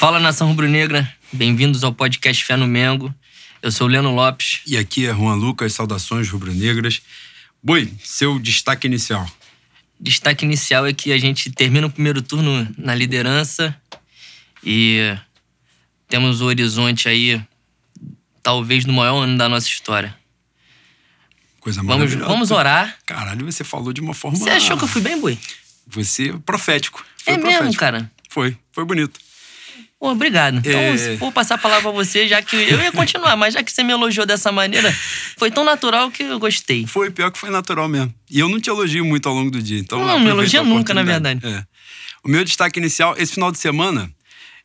Fala nação rubro-negra, bem-vindos ao podcast Fé no Mengo. Eu sou o Leno Lopes. E aqui é Juan Lucas, saudações rubro-negras. Boi, seu destaque inicial. Destaque inicial é que a gente termina o primeiro turno na liderança e temos o horizonte aí, talvez no maior ano da nossa história. Coisa Vamos, vamos orar. Caralho, você falou de uma forma. Você achou que eu fui bem, Boi? Você profético. Foi É profético. mesmo, cara. Foi, foi bonito. Obrigado. Então, É. vou passar a palavra pra você, já que eu ia continuar, mas já que você me elogiou dessa maneira, foi tão natural que eu gostei. Foi pior que foi natural mesmo. E eu não te elogio muito ao longo do dia. Então Não, me elogia nunca, na oportunidade. É. O meu destaque inicial, esse final de semana,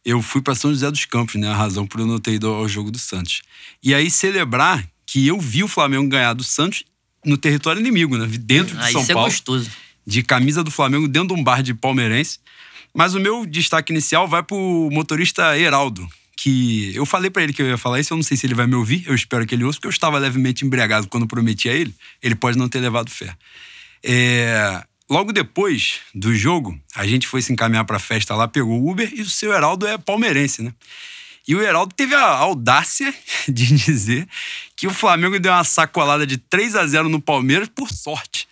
eu fui para São José dos Campos, né? A razão por eu não ter ido ao jogo do Santos. E aí celebrar que eu vi o Flamengo ganhar do Santos no território inimigo, né? Dentro de Aí São isso é Paulo. gostoso. de camisa do Flamengo dentro de um bar de palmeirense. Mas o meu destaque inicial vai pro motorista Heraldo, que eu falei pra ele que eu ia falar isso, eu não sei se ele vai me ouvir, eu espero que ele ouça, porque eu estava levemente embriagado quando prometi a ele, ele pode não ter levado fé. É, Logo depois do jogo, a gente foi se encaminhar pra festa lá, pegou o Uber e o seu Heraldo é palmeirense, né? E o Heraldo teve a audácia de dizer que o Flamengo deu uma sacolada de 3 a 0 no Palmeiras por sorte.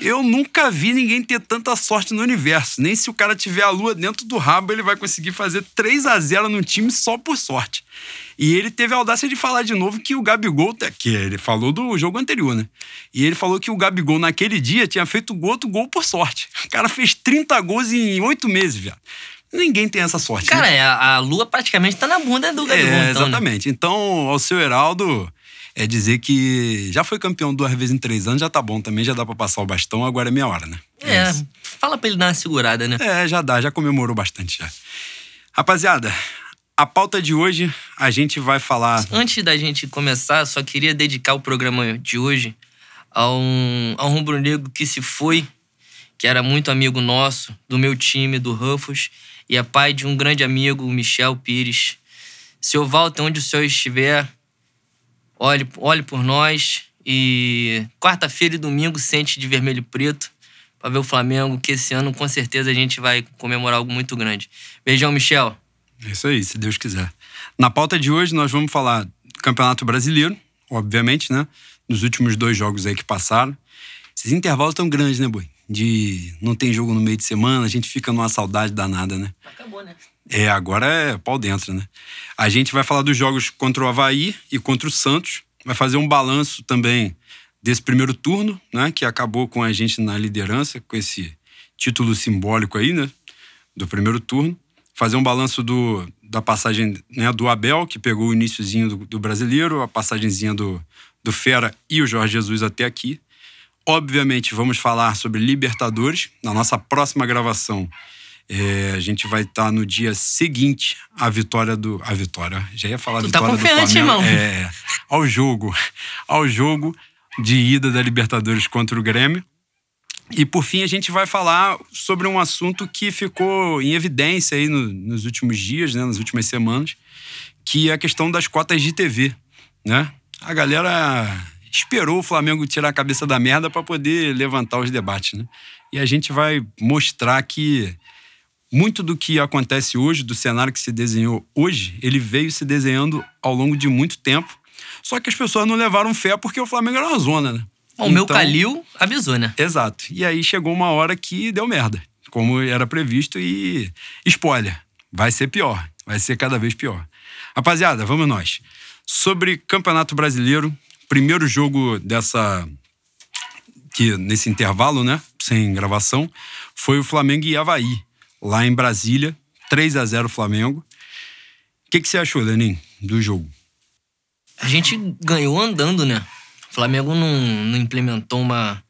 Eu nunca vi ninguém ter tanta sorte no universo. Nem se o cara tiver a lua dentro do rabo, ele vai conseguir fazer 3 a 0 no time só por sorte. E ele teve a audácia de falar de novo que o Gabigol, que ele falou do jogo anterior, né? E ele falou que o Gabigol naquele dia tinha feito outro gol por sorte. O cara fez 30 gols em 8 meses, viado. Ninguém tem essa sorte. né? Cara, é, a, a lua praticamente tá na bunda do Gabigol, É, então, né? exatamente. Então, ao seu Heraldo, é dizer que já foi campeão duas vezes em três anos, já tá bom também, já dá pra passar o bastão, agora é minha hora, né? É, isso. fala pra ele dar uma segurada, né? É, já dá, já comemorou bastante já. Rapaziada, a pauta de hoje, a gente vai falar. Antes da gente começar, só queria dedicar o programa de hoje a um, a um rubro-negro que se foi, que era muito amigo nosso, do meu time, do Rufus, e é pai de um grande amigo, o Michel Pires. Seu Walter, onde o senhor estiver, olhe, olhe por nós e quarta-feira e domingo sente de vermelho e preto pra ver o Flamengo, que esse ano com certeza a gente vai comemorar algo muito grande. Beijão, Michel. É isso aí, se Deus quiser. Na pauta de hoje, nós vamos falar do Campeonato Brasileiro, obviamente, né? Nos últimos dois jogos aí que passaram. Esses intervalos tão grandes, né, Boi? De não tem jogo no meio de semana, a gente fica numa saudade danada, né? Acabou, né? É, agora é pau dentro, né? A gente vai falar dos jogos contra o Havaí e contra o Santos. Vai fazer um balanço também desse primeiro turno, né? Que acabou com a gente na liderança, com esse título simbólico aí, né? Do primeiro turno. Fazer um balanço do, da passagem né, do Abel, que pegou o iníciozinho do, do brasileiro, a passagenzinha do, do Fera e o Jorge Jesus até aqui. Obviamente, vamos falar sobre Libertadores. Na nossa próxima gravação, é, a gente vai estar no dia seguinte à vitória do. A vitória. Já ia falar Tu tá vitória do confiante, Flamengo. irmão. É, ao jogo. Ao jogo de ida da Libertadores contra o Grêmio. E por fim, a gente vai falar sobre um assunto que ficou em evidência aí no- nos últimos dias, né, nas últimas semanas, que é a questão das cotas de TV, né? A galera esperou o Flamengo tirar a cabeça da merda para poder levantar os debates, né? E a gente vai mostrar que muito do que acontece hoje, do cenário que se desenhou hoje, ele veio se desenhando ao longo de muito tempo. Só que as pessoas não levaram fé porque o Flamengo era uma zona, né? Bom, o meu Então- Calil avisou, né? Exato. E aí chegou uma hora que deu merda, como era previsto e spoiler, vai ser pior, vai ser cada vez pior. Rapaziada, vamos nós. Sobre Campeonato Brasileiro, primeiro jogo dessa que nesse intervalo, né, sem gravação, foi o Flamengo e Havaí, lá em Brasília, 3 a 0 Flamengo. O que, que você achou, Lenin, do jogo? A gente ganhou andando, né? O Flamengo não, não implementou uma,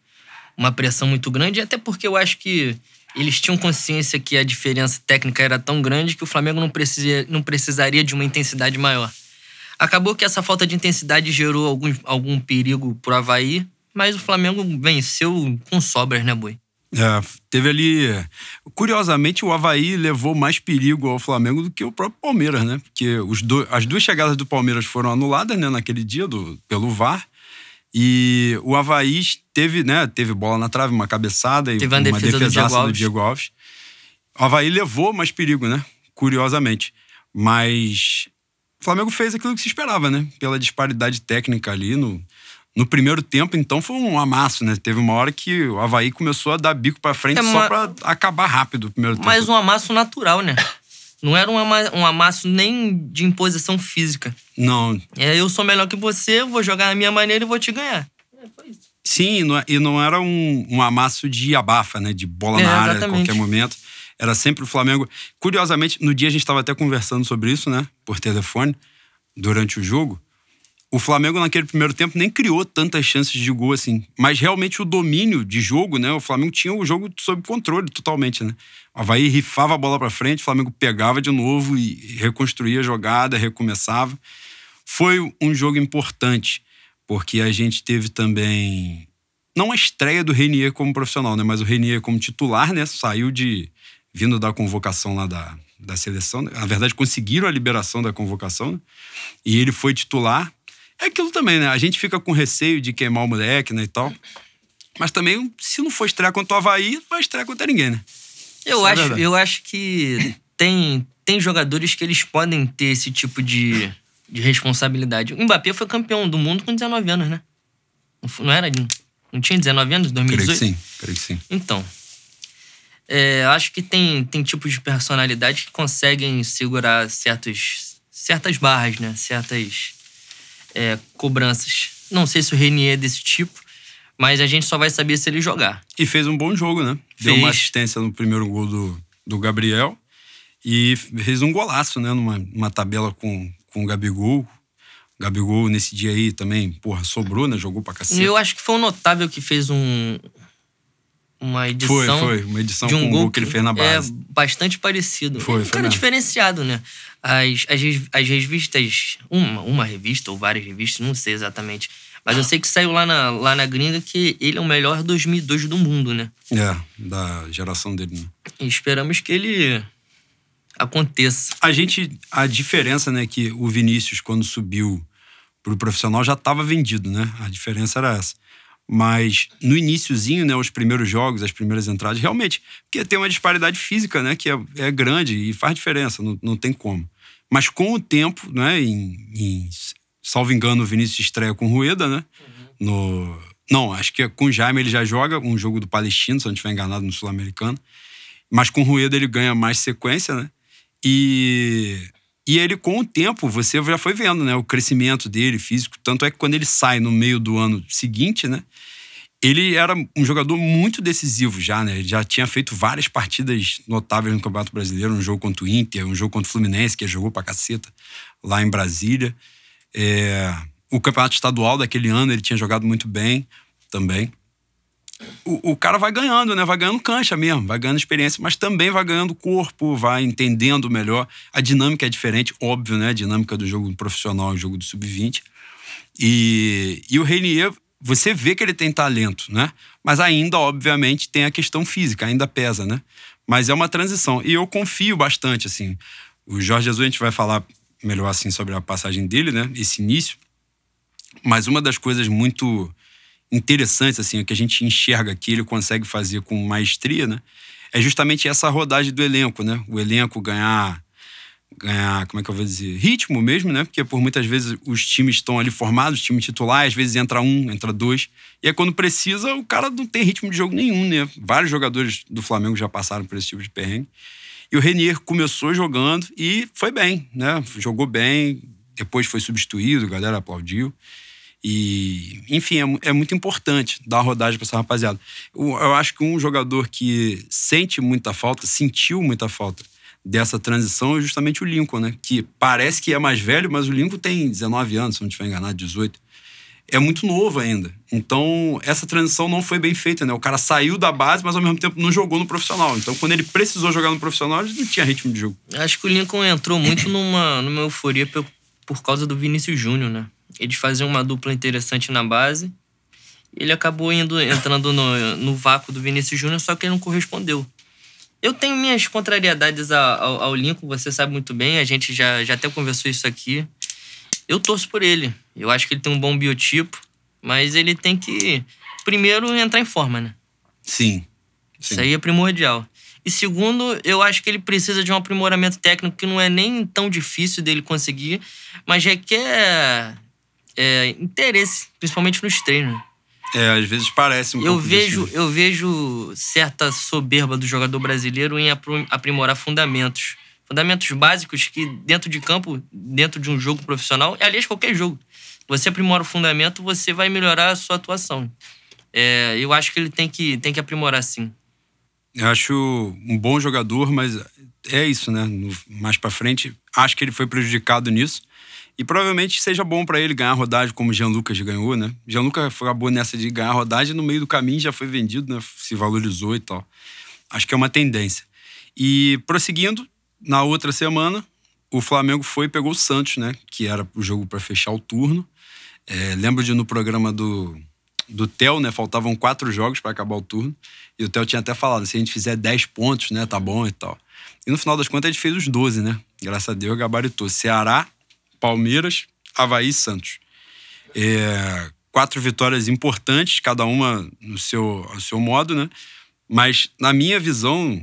uma pressão muito grande, até porque eu acho que eles tinham consciência que a diferença técnica era tão grande que o Flamengo não, precisa, não precisaria de uma intensidade maior. Acabou que essa falta de intensidade gerou algum, algum perigo pro Havaí, mas o Flamengo venceu com sobras, né, Boi? É, teve ali. Curiosamente, o Havaí levou mais perigo ao Flamengo do que o próprio Palmeiras, né? Porque os do- as duas chegadas do Palmeiras foram anuladas né, naquele dia do, pelo VAR. E o Havaí teve, né, teve bola na trave, uma cabeçada e Teve uma uma defesa do defesaça Diego Alves. Diego Alves. O Havaí levou mais perigo, né? Curiosamente. Mas o Flamengo fez aquilo que se esperava, né? Pela disparidade técnica ali no, no primeiro tempo, então foi um amasso, né? Teve uma hora que o Havaí começou a dar bico pra frente É, só pra acabar rápido o primeiro tempo. Mas um amasso natural, né? Não era um, ama- um amasso nem de imposição física. Não, É, eu sou melhor que você, vou jogar da minha maneira e vou te ganhar. É, foi isso. Sim, e não- e não era um, um amasso de abafa, né? De bola É, na área a exatamente. qualquer momento. Era sempre o Flamengo. Curiosamente, no dia a gente estava até conversando sobre isso, né? Por telefone, durante o jogo. O Flamengo, naquele primeiro tempo, nem criou tantas chances de gol assim. Mas realmente o domínio de jogo, né? O Flamengo tinha o jogo sob controle totalmente, né? O Havaí rifava a bola para frente, o Flamengo pegava de novo e reconstruía a jogada, recomeçava. Foi um jogo importante, porque a gente teve também não a estreia do Renier como profissional, né? Mas o Renier como titular, né? Saiu de vindo da convocação lá da, da seleção. né? Na verdade, conseguiram a liberação da convocação, né? E ele foi titular. É aquilo também, né? A gente fica com receio de queimar o moleque, né, e tal. Mas também, se não for estrear contra o Havaí, não vai estrear contra ninguém, né? Eu é acho, eu acho que tem, tem jogadores que eles podem ter esse tipo de, de responsabilidade. O Mbappé foi campeão do mundo com 19 anos, né? Não, era? Não tinha 19 anos em Creio que 2018? sim, creio que sim. Então, é, acho que tem, tem tipos de personalidade que conseguem segurar certos, certas barras, né? Certas é, cobranças. Não sei se o Renier é desse tipo, mas a gente só vai saber se ele jogar. E fez um bom jogo, né? Deu Fez. uma assistência no primeiro gol do, do Gabriel e fez um golaço, né? Numa, numa tabela com, com o Gabigol. O Gabigol, nesse dia aí, também, porra, sobrou, né? Jogou pra cacete. Eu acho que foi o Notável que fez um, uma edição. Foi, foi. Uma edição de um com gol que ele fez na base. É bastante parecido. Foi, é um foi cara mesmo. diferenciado, né? As, as, as revistas, uma, uma revista ou várias revistas, não sei exatamente. Mas eu sei que saiu lá na, lá na gringa que ele é o melhor 2002 do mundo, né? É, da geração dele, né? E esperamos que ele aconteça. A gente, a diferença, né, que o Vinícius, quando subiu pro profissional, já estava vendido, né? A diferença era essa. Mas no iníciozinho, né, os primeiros jogos, as primeiras entradas, realmente, porque tem uma disparidade física, né, que é, é grande e faz diferença, não, não tem como. Mas com o tempo, né, em, em salvo engano, o Vinícius estreia com o Rueda, né? No, não, acho que é com o Jaime ele já joga um jogo do Palestino, se eu não estiver enganado, no Sul-Americano. Mas com o Rueda ele ganha mais sequência, né? E, e ele, com o tempo, você já foi vendo, né? O crescimento dele, físico. Tanto é que quando ele sai no meio do ano seguinte, né? Ele era um jogador muito decisivo já, né? Ele já tinha feito várias partidas notáveis no Campeonato Brasileiro, um jogo contra o Inter, um jogo contra o Fluminense, que jogou pra caceta, lá em Brasília. É, o Campeonato Estadual daquele ano ele tinha jogado muito bem também. O, o cara vai ganhando, né? Vai ganhando cancha mesmo, vai ganhando experiência, mas também vai ganhando corpo, vai entendendo melhor. A dinâmica é diferente, óbvio, né? A dinâmica do jogo profissional e jogo do sub-20. E, e o Reinier, você vê que ele tem talento, né? Mas ainda, obviamente, tem a questão física, ainda pesa, né? Mas é uma transição. E eu confio bastante, assim. O Jorge Jesus, a gente vai falar melhor, assim, sobre a passagem dele, né? Esse início. Mas uma das coisas muito interessantes, assim, que a gente enxerga que ele consegue fazer com maestria, né? É justamente essa rodagem do elenco, né? O elenco ganhar ganhar, como é que eu vou dizer, ritmo mesmo, né? Porque por muitas vezes os times estão ali formados, time titular, às vezes entra um, entra dois. E aí quando precisa, o cara não tem ritmo de jogo nenhum, né? Vários jogadores do Flamengo já passaram por esse tipo de perrengue. E o Renier começou jogando e foi bem, né? Jogou bem, depois foi substituído, a galera aplaudiu. E, enfim, é, é muito importante dar rodagem para essa rapaziada. Eu, eu acho que um jogador que sente muita falta, sentiu muita falta dessa transição é justamente o Lincoln, né? Que parece que é mais velho, mas o Lincoln tem 19 anos, se não estiver enganado, 18. É muito novo ainda. Então, essa transição não foi bem feita, né? O cara saiu da base, mas ao mesmo tempo não jogou no profissional. Então, quando ele precisou jogar no profissional, ele não tinha ritmo de jogo. Acho que o Lincoln entrou muito numa, numa euforia por, por causa do Vinícius Júnior, né? Eles faziam uma dupla interessante na base. Ele acabou indo, entrando no, no vácuo do Vinícius Júnior, só que ele não correspondeu. Eu tenho minhas contrariedades ao, ao Lincoln, você sabe muito bem, a gente já, já até conversou isso aqui. Eu torço por ele. Eu acho que ele tem um bom biotipo, mas ele tem que, primeiro, entrar em forma, né? Sim. Isso aí é primordial. E segundo, eu acho que ele precisa de um aprimoramento técnico que não é nem tão difícil dele conseguir, mas requer é, interesse, principalmente nos treinos. É, às vezes parece um eu pouco vejo disso. Eu vejo certa soberba do jogador brasileiro em aprimorar fundamentos. Fundamentos básicos que dentro de campo, dentro de um jogo profissional, aliás, qualquer jogo, você aprimora o fundamento, você vai melhorar a sua atuação. É, eu acho que ele tem que, tem que aprimorar sim. Eu acho um bom jogador, mas é isso, né? No- mais pra frente, acho que ele foi prejudicado nisso. E provavelmente seja bom pra ele ganhar rodagem como Jean Lucas ganhou, né? Jean Lucas acabou nessa de ganhar rodagem no meio do caminho já foi vendido, né? Se valorizou e tal. Acho que é uma tendência. E prosseguindo, na outra semana, o Flamengo foi e pegou o Santos, né? Que era o jogo pra fechar o turno. É, lembro de no programa do, do Theo, né? Faltavam quatro jogos pra acabar o turno. E o Theo tinha até falado: se a gente fizer 10 pontos, né? Tá bom e tal. E no final das contas, a gente fez os 12, né? Graças a Deus, gabaritou. Ceará, Palmeiras, Havaí e Santos. É, quatro vitórias importantes, cada uma no seu, ao seu modo, né? Mas, na minha visão,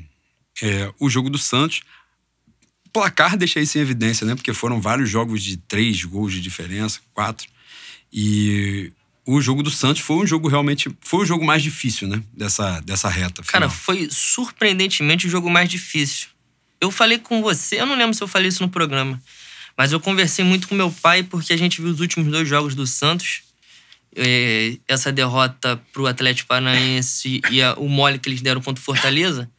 é, o jogo do Santos. Placar deixa isso em evidência, né? Porque foram vários jogos de três gols de diferença, quatro. E o jogo do Santos foi um jogo realmente. Foi o jogo mais difícil, né? Dessa, dessa reta. Cara, final. foi surpreendentemente o jogo mais difícil. Eu falei com você, eu não lembro se eu falei isso no programa, mas eu conversei muito com meu pai porque a gente viu os últimos dois jogos do Santos. É, essa derrota pro Atlético Paranaense e o mole que eles deram contra o Fortaleza.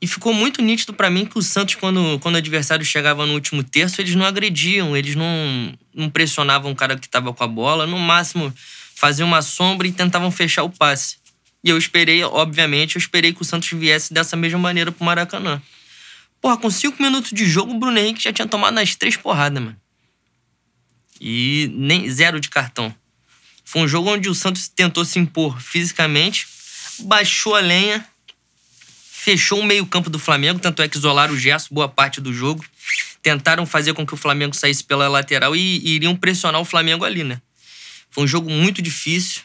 E ficou muito nítido pra mim que o Santos, quando, quando o adversário chegava no último terço, eles não agrediam, eles não, não pressionavam o cara que tava com a bola. No máximo, faziam uma sombra e tentavam fechar o passe. E eu esperei, obviamente, eu esperei que o Santos viesse dessa mesma maneira pro Maracanã. Porra, com cinco minutos de jogo, o Bruno Henrique já tinha tomado nas três porradas, mano. E nem zero de cartão. Foi um jogo onde o Santos tentou se impor fisicamente, baixou a lenha, fechou o meio-campo do Flamengo, tanto é que isolaram o Gerson boa parte do jogo. Tentaram fazer com que o Flamengo saísse pela lateral e, e iriam pressionar o Flamengo ali, né? Foi um jogo muito difícil.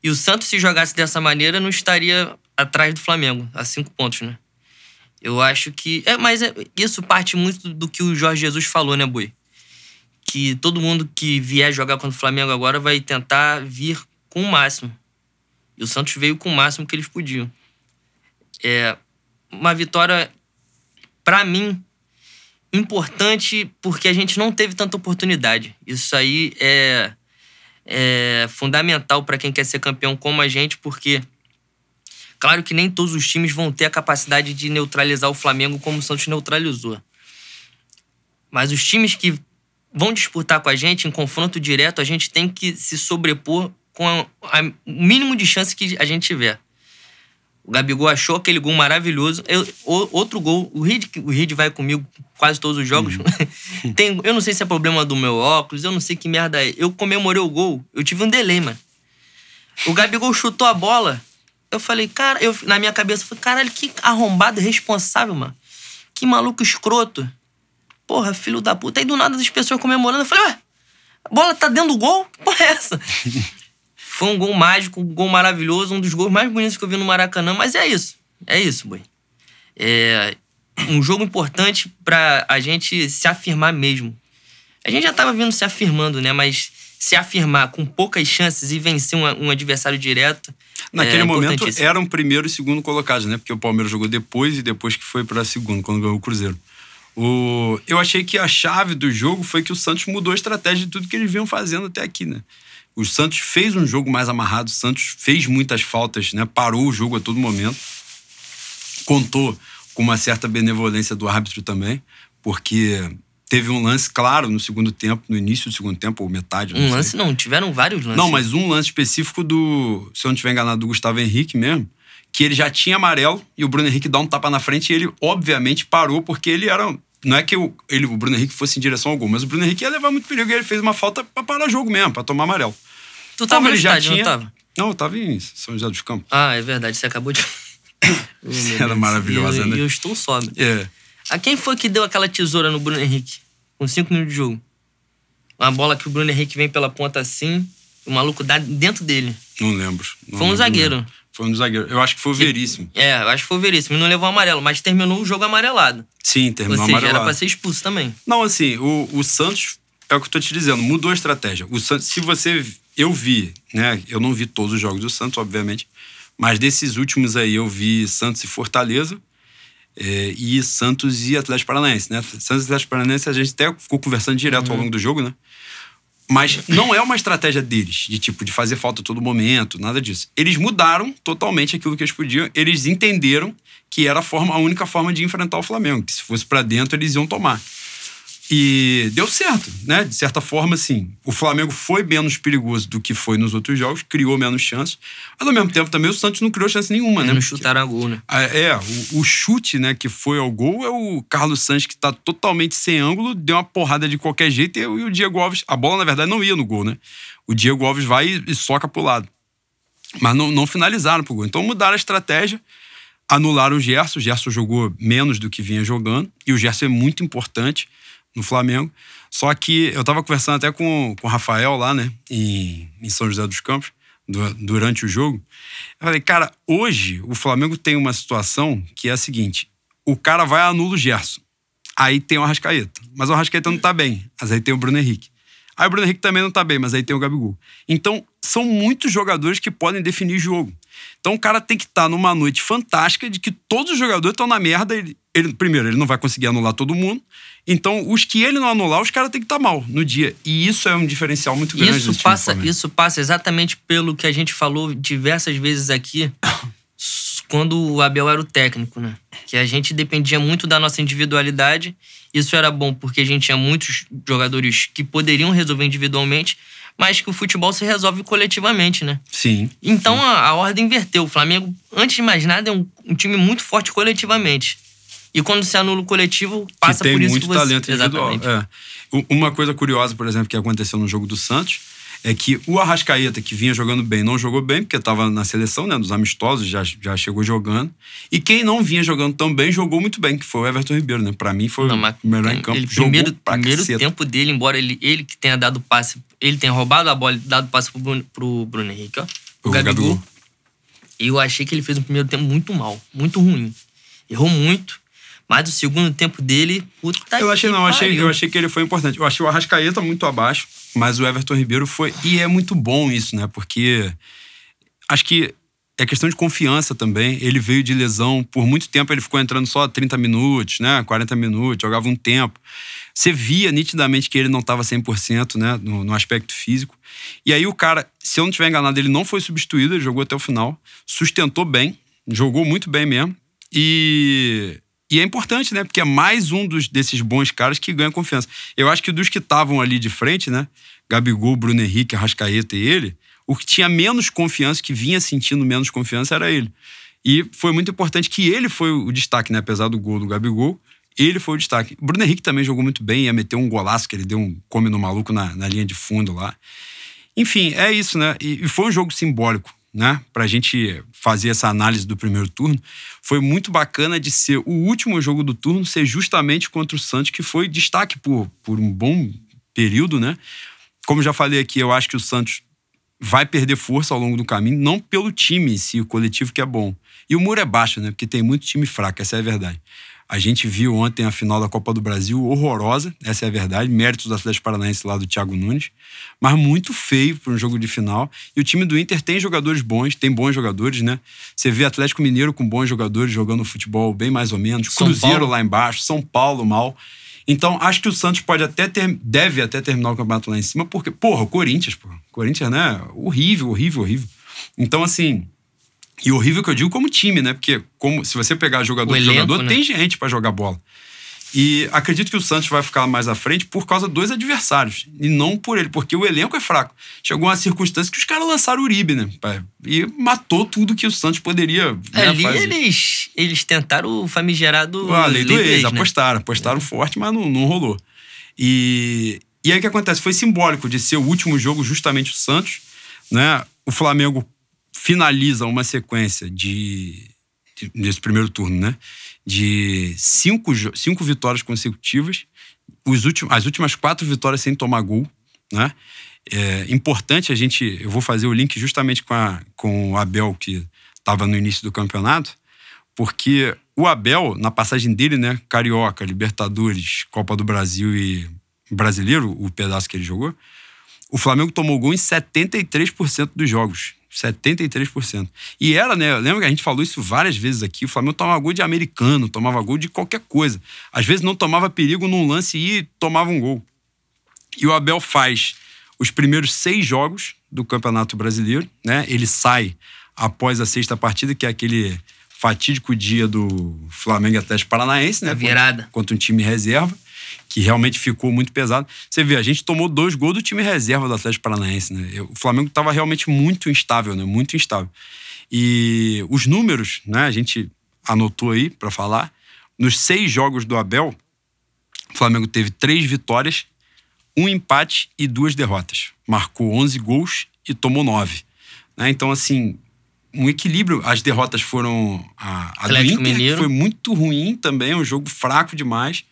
E o Santos, se jogasse dessa maneira, não estaria atrás do Flamengo, a cinco pontos, né? Eu acho que. É, mas é- isso parte muito do que o Jorge Jesus falou, né, Boi? Que todo mundo que vier jogar contra o Flamengo agora vai tentar vir com o máximo. E o Santos veio com o máximo que eles podiam. É uma vitória, pra mim, importante porque a gente não teve tanta oportunidade. Isso aí é, é fundamental pra quem quer ser campeão como a gente, porque Claro que nem todos os times vão ter a capacidade de neutralizar o Flamengo como o Santos neutralizou. Mas os times que vão disputar com a gente em confronto direto, a gente tem que se sobrepor com o mínimo de chance que a gente tiver. O Gabigol achou aquele gol maravilhoso. Eu- o- outro gol, o Reed, o Reed vai comigo quase todos os jogos. Tem, eu não sei se é problema do meu óculos, eu não sei que merda é. Eu comemorei o gol, eu tive um delay, mano. O Gabigol chutou a bola. Eu falei, cara, eu, na minha cabeça, eu falei, caralho, que arrombado responsável, mano. Que maluco escroto. Porra, filho da puta. Aí do nada as pessoas comemorando. Eu falei, ué, a bola tá dentro do gol? Que porra é essa? Foi um gol mágico, um gol maravilhoso, um dos gols mais bonitos que eu vi no Maracanã, mas é isso. É isso, boi. É um jogo importante pra a gente se afirmar mesmo. A gente já tava vindo se afirmando, né? Mas se afirmar com poucas chances e vencer um, um adversário direto. Naquele é momento eram primeiro e segundo colocados, né? Porque o Palmeiras jogou depois e depois que foi para segundo, quando ganhou o Cruzeiro. O... Eu achei que a chave do jogo foi que o Santos mudou a estratégia de tudo que eles vinham fazendo até aqui, né? O Santos fez um jogo mais amarrado, o Santos fez muitas faltas, né? Parou o jogo a todo momento. Contou com uma certa benevolência do árbitro também, porque teve um lance claro no segundo tempo, no início do segundo tempo, ou metade. não Um sei. lance não, tiveram vários lances. Não, mas um lance específico do, se eu não estiver enganado, do Gustavo Henrique mesmo, que ele já tinha amarelo e o Bruno Henrique dá um tapa na frente e ele, obviamente, parou porque ele era. Não é que o, ele, o Bruno Henrique fosse em direção ao gol, mas o Bruno Henrique ia levar muito perigo e ele fez uma falta pra parar o jogo mesmo, pra tomar amarelo. Tu tava Como no estádio, tinha. não tava? Não, eu tava em São José dos Campos. Ah, é verdade, você acabou de. Oh, meu Cena Deus. maravilhosa, E eu, né? E eu estou sóbrio. É. A quem foi que deu aquela tesoura no Bruno Henrique? Com cinco minutos de jogo. Uma bola que o Bruno Henrique vem pela ponta assim, o maluco dá dentro dele. Não lembro. Não Foi um lembro zagueiro. Foi um dos zagueiros. Eu acho que foi o Veríssimo. É, eu acho que foi o Veríssimo. Não levou amarelo, mas terminou o jogo amarelado. Sim, terminou Ou seja, amarelado. era pra ser expulso também. Não, assim, o, o Santos, é o que eu tô te dizendo, mudou a estratégia. O Santos, se você. Eu vi, né? Eu não vi todos os jogos do Santos, obviamente. Mas desses últimos aí, eu vi Santos e Fortaleza. É, e Santos e Atlético Paranaense, né? Santos e Atlético Paranaense, a gente até ficou conversando direto ao longo do jogo, né? Mas não é uma estratégia deles, de tipo, de fazer falta a todo momento, nada disso. Eles mudaram totalmente aquilo que eles podiam. Eles entenderam que era a, forma, a única forma de enfrentar o Flamengo, que se fosse pra dentro eles iam tomar. E deu certo, né? De certa forma, assim, o Flamengo foi menos perigoso do que foi nos outros jogos, criou menos chances, mas ao mesmo tempo também o Santos não criou chance nenhuma, né? não chutaram a gol, né? É, o, o chute, né, que foi ao gol é o Carlos Sanches que tá totalmente sem ângulo, deu uma porrada de qualquer jeito e, o Diego Alves. A bola, na verdade, não ia no gol, né? O Diego Alves vai e, e soca pro lado. Mas não, não finalizaram pro gol. Então mudaram a estratégia, anularam o Gerson. O Gerson jogou menos do que vinha jogando. E o Gerson é muito importante no Flamengo. Só que eu tava conversando até com, com o Rafael lá, né, em, em São José dos Campos, du- durante o jogo. Eu falei, cara, hoje o Flamengo tem uma situação que é a seguinte: o cara vai e anula o Gerson. Aí tem o Arrascaeta. Mas o Arrascaeta não tá bem. Mas aí tem o Bruno Henrique. Aí o Bruno Henrique também não tá bem, mas aí tem o Gabigol. Então, são muitos jogadores que podem definir jogo. Então, o cara tem que estar numa noite fantástica de que todos os jogadores estão na merda. Ele, ele- primeiro, ele não vai conseguir anular todo mundo. Então, os que ele não anular, os caras têm que estar mal no dia. E isso é um diferencial muito grande. Isso passa, isso passa exatamente pelo que a gente falou diversas vezes aqui quando o Abel era o técnico, né? Que a gente dependia muito da nossa individualidade. Isso era bom porque a gente tinha muitos jogadores que poderiam resolver individualmente, mas que o futebol se resolve coletivamente, né? Sim. Então a, a ordem inverteu. O Flamengo, antes de mais nada, é um, um time muito forte coletivamente. E quando se anula o coletivo, passa tem por isso muito que você... talento individual. É. Uma coisa curiosa, por exemplo, que aconteceu no jogo do Santos é que o Arrascaeta, que vinha jogando bem, não jogou bem, porque estava na seleção, né, dos amistosos, já, já chegou jogando. E quem não vinha jogando tão bem, jogou muito bem, que foi o Everton Ribeiro, né? Pra mim, foi Não, o melhor em campo. Ele, jogou primeiro primeiro caceta. tempo dele, embora ele, ele que tenha dado passe, ele tenha roubado a bola e dado passe pro Bruno, pro Bruno Henrique, ó. O, O Gabigol. Gabigol. Eu achei que ele fez um primeiro tempo muito mal, muito ruim. Errou muito. Mas o segundo tempo dele, puta Eu achei, não, eu achei, pariu. eu achei que ele foi importante. Eu achei o Arrascaeta muito abaixo, mas o Everton Ribeiro foi. E é muito bom isso, né? Porque acho que é questão de confiança também. Ele veio de lesão, por muito tempo ele ficou entrando só 30 minutos, né? 40 minutos, jogava um tempo. Você via nitidamente que ele não estava 100%, né? No, no aspecto físico. E aí o cara, se eu não estiver enganado, ele não foi substituído, ele jogou até o final, sustentou bem, jogou muito bem mesmo. E e é importante, né? Porque é mais um dos, desses bons caras que ganha confiança. Eu acho que dos que estavam ali de frente, né? Gabigol, Bruno Henrique, Arrascaeta e ele, o que tinha menos confiança, que vinha sentindo menos confiança, era ele. E foi muito importante que ele foi o destaque, né? Apesar do gol do Gabigol, ele foi o destaque. Bruno Henrique também jogou muito bem, ia meter um golaço que ele deu um come no maluco na, na linha de fundo lá. Enfim, é isso, né? E, e foi um jogo simbólico, né? Pra gente fazer essa análise do primeiro turno. Foi muito bacana de ser o último jogo do turno ser justamente contra o Santos, que foi destaque por, por um bom período, né? Como já falei aqui, eu acho que o Santos vai perder força ao longo do caminho, não pelo time em si, o coletivo que é bom. E o muro é baixo, né? Porque tem muito time fraco, essa é a verdade. A gente viu ontem a final da Copa do Brasil horrorosa, essa é a verdade. Méritos do Atlético Paranaense lá do Thiago Nunes, mas muito feio para um jogo de final. E o time do Inter tem jogadores bons, tem bons jogadores, né? Você vê Atlético Mineiro com bons jogadores jogando futebol bem mais ou menos, São Cruzeiro Paulo. lá embaixo, São Paulo mal. Então, acho que o Santos pode até ter, deve até terminar o campeonato lá em cima, porque, porra, o Corinthians, porra. O Corinthians, né? Horrível, horrível, horrível. Então, assim. E horrível que eu digo como time, né? Porque como, se você pegar jogador O elenco, jogador, né? tem gente pra jogar bola. E acredito que o Santos vai ficar mais à frente por causa dos adversários. E não por ele, porque o elenco é fraco. Chegou uma circunstância que os caras lançaram o Uribe, né? E matou tudo que o Santos poderia né, Ali fazer. eles, eles tentaram o famigerado. A lei do ex, né? apostaram. Apostaram forte, mas não, não rolou. E, e aí o que acontece? Foi simbólico de ser o último jogo justamente o Santos. Né? O Flamengo finaliza uma sequência de, de nesse primeiro turno, né? De cinco, cinco vitórias consecutivas. Os últimos, as últimas quatro vitórias sem tomar gol, né? É importante a gente. Eu vou fazer o link justamente com, a, com o Abel, que estava no início do campeonato, porque o Abel, na passagem dele, né, Carioca, Libertadores, Copa do Brasil e Brasileiro, o pedaço que ele jogou, o Flamengo tomou gol em 73% dos jogos. 73%. E era, né? Lembra que a gente falou isso várias vezes aqui? O Flamengo tomava gol de americano, tomava gol de qualquer coisa. Às vezes não tomava perigo num lance e tomava um gol. E o Abel faz os primeiros seis jogos do Campeonato Brasileiro, né? Ele sai após a sexta partida, que é aquele fatídico dia do Flamengo Atlético Paranaense, né? A virada. Contra, contra um time reserva, que realmente ficou muito pesado. Você vê, a gente tomou dois gols do time reserva do Atlético Paranaense, né? O Flamengo estava realmente muito instável, né? Muito instável. E os números, né? A gente anotou aí para falar. Nos seis jogos do Abel, o Flamengo teve três vitórias um empate e duas derrotas. Marcou 11 gols e tomou 9. Né? Então, assim, um equilíbrio. As derrotas foram. A, a do Inter Mineiro. foi muito ruim também, um jogo fraco demais.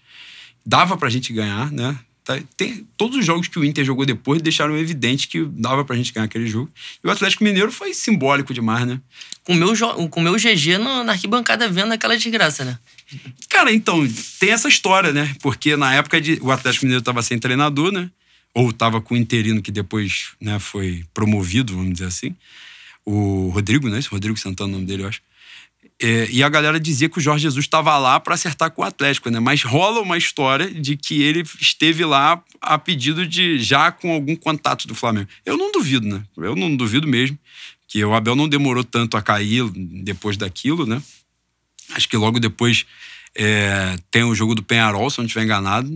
Dava pra gente ganhar, né? Tá, tem, todos os jogos que o Inter jogou depois deixaram evidente que dava pra gente ganhar aquele jogo. E o Atlético Mineiro foi simbólico demais, né? Com o meu, com meu GG no, na arquibancada vendo aquela desgraça, né? Cara, então, tem essa história, né? Porque na época de, o Atlético Mineiro estava sem treinador, né? Ou estava com o interino que depois né, foi promovido, vamos dizer assim. O Rodrigo, né? Esse Rodrigo Santana, o nome dele, eu acho. É, e a galera dizia que o Jorge Jesus estava lá para acertar com o Atlético, né? Mas rola uma história de que ele esteve lá a pedido de já com algum contato do Flamengo. Eu não duvido, né? Eu não duvido mesmo que o Abel não demorou tanto a cair depois daquilo, né? Acho que logo depois é, tem o jogo do Penharol, se não estiver enganado,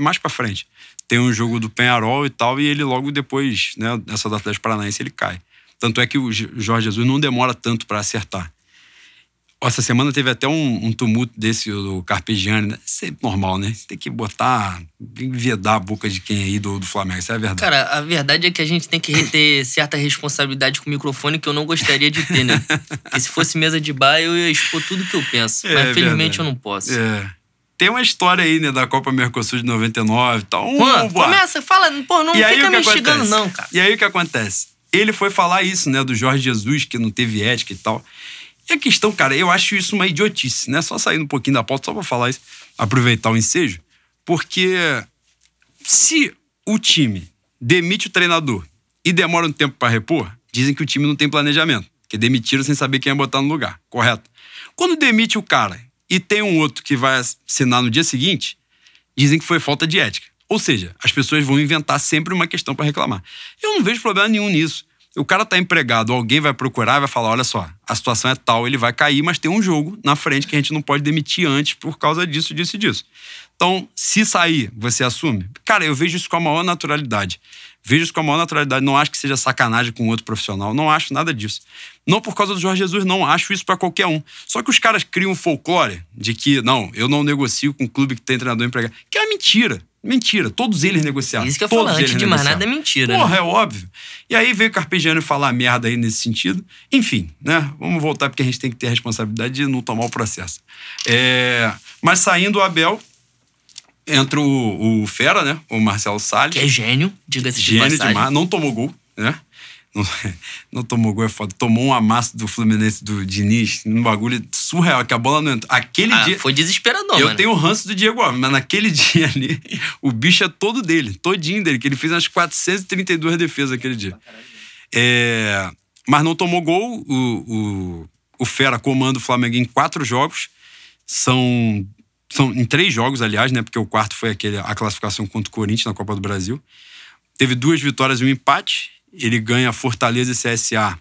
mais para frente. Tem o jogo do Penharol e tal, e ele logo depois, né, nessa do Atlético Paranaense, ele cai. Tanto é que o Jorge Jesus não demora tanto para acertar. Essa semana teve até um, um tumulto desse do Carpegiani, né? Isso é normal, né? Você tem que botar, vedar a boca de quem aí do, do Flamengo, isso é a verdade. Cara, a verdade é que a gente tem que ter certa responsabilidade com o microfone que eu não gostaria de ter, né? Porque se fosse mesa de bar, eu ia expor tudo que eu penso. É, mas felizmente eu não posso. É. Tem uma história aí, né, da Copa Mercosul de 99 e tal. Um, Mano, começa, fala, pô, não e fica me instigando não, cara. E aí o que acontece? Ele foi falar isso, né, do Jorge Jesus, que não teve ética e tal. A questão, cara, eu acho isso uma idiotice, né? Só saindo um pouquinho da pauta, só pra falar isso, aproveitar o ensejo, porque se o time demite o treinador e demora um tempo para repor, dizem que o time não tem planejamento, que demitiram sem saber quem ia botar no lugar, correto? Quando demite o cara e tem um outro que vai assinar no dia seguinte, dizem que foi falta de ética. Ou seja, as pessoas vão inventar sempre uma questão para reclamar. Eu não vejo problema nenhum nisso. O cara tá empregado, alguém vai procurar e vai falar: olha só, a situação é tal, ele vai cair, mas tem um jogo na frente que a gente não pode demitir antes por causa disso, disso e disso. Então, se sair, você assume? Cara, eu vejo isso com a maior naturalidade. Vejo isso com a maior naturalidade. Não acho que seja sacanagem com outro profissional. Não acho nada disso. Não por causa do Jorge Jesus, não. Acho isso para qualquer um. Só que os caras criam um folclore de que, não, eu não negocio com um clube que tem treinador empregado. Que é mentira. Mentira, todos eles negociaram. Isso que eu falo, antes de mais nada é mentira. Porra, né? é óbvio. E aí veio Carpegiani falar merda aí nesse sentido. Enfim, né? Vamos voltar porque a gente tem que ter a responsabilidade de não tomar o processo. É... Mas saindo o Abel, entra o, o Fera, né? O Marcelo Salles. Que é gênio, diga-se de Gênio demais, não tomou gol, né? Não, não, tomou gol, é foda. Tomou um amasso do Fluminense do Diniz, um bagulho surreal, que a bola não entrou. Aquele ah, dia. Foi desesperador, Eu mano. tenho o ranço do Diego Alves, mas naquele dia ali, o bicho é todo dele, todinho dele, que ele fez umas 432 defesas aquele dia. É, mas não tomou gol. O, o, o Fera comanda o Flamengo em quatro jogos. São, são em três jogos, aliás, né? Porque o quarto foi aquele, a classificação contra o Corinthians na Copa do Brasil. Teve duas vitórias e um empate ele ganha Fortaleza e CSA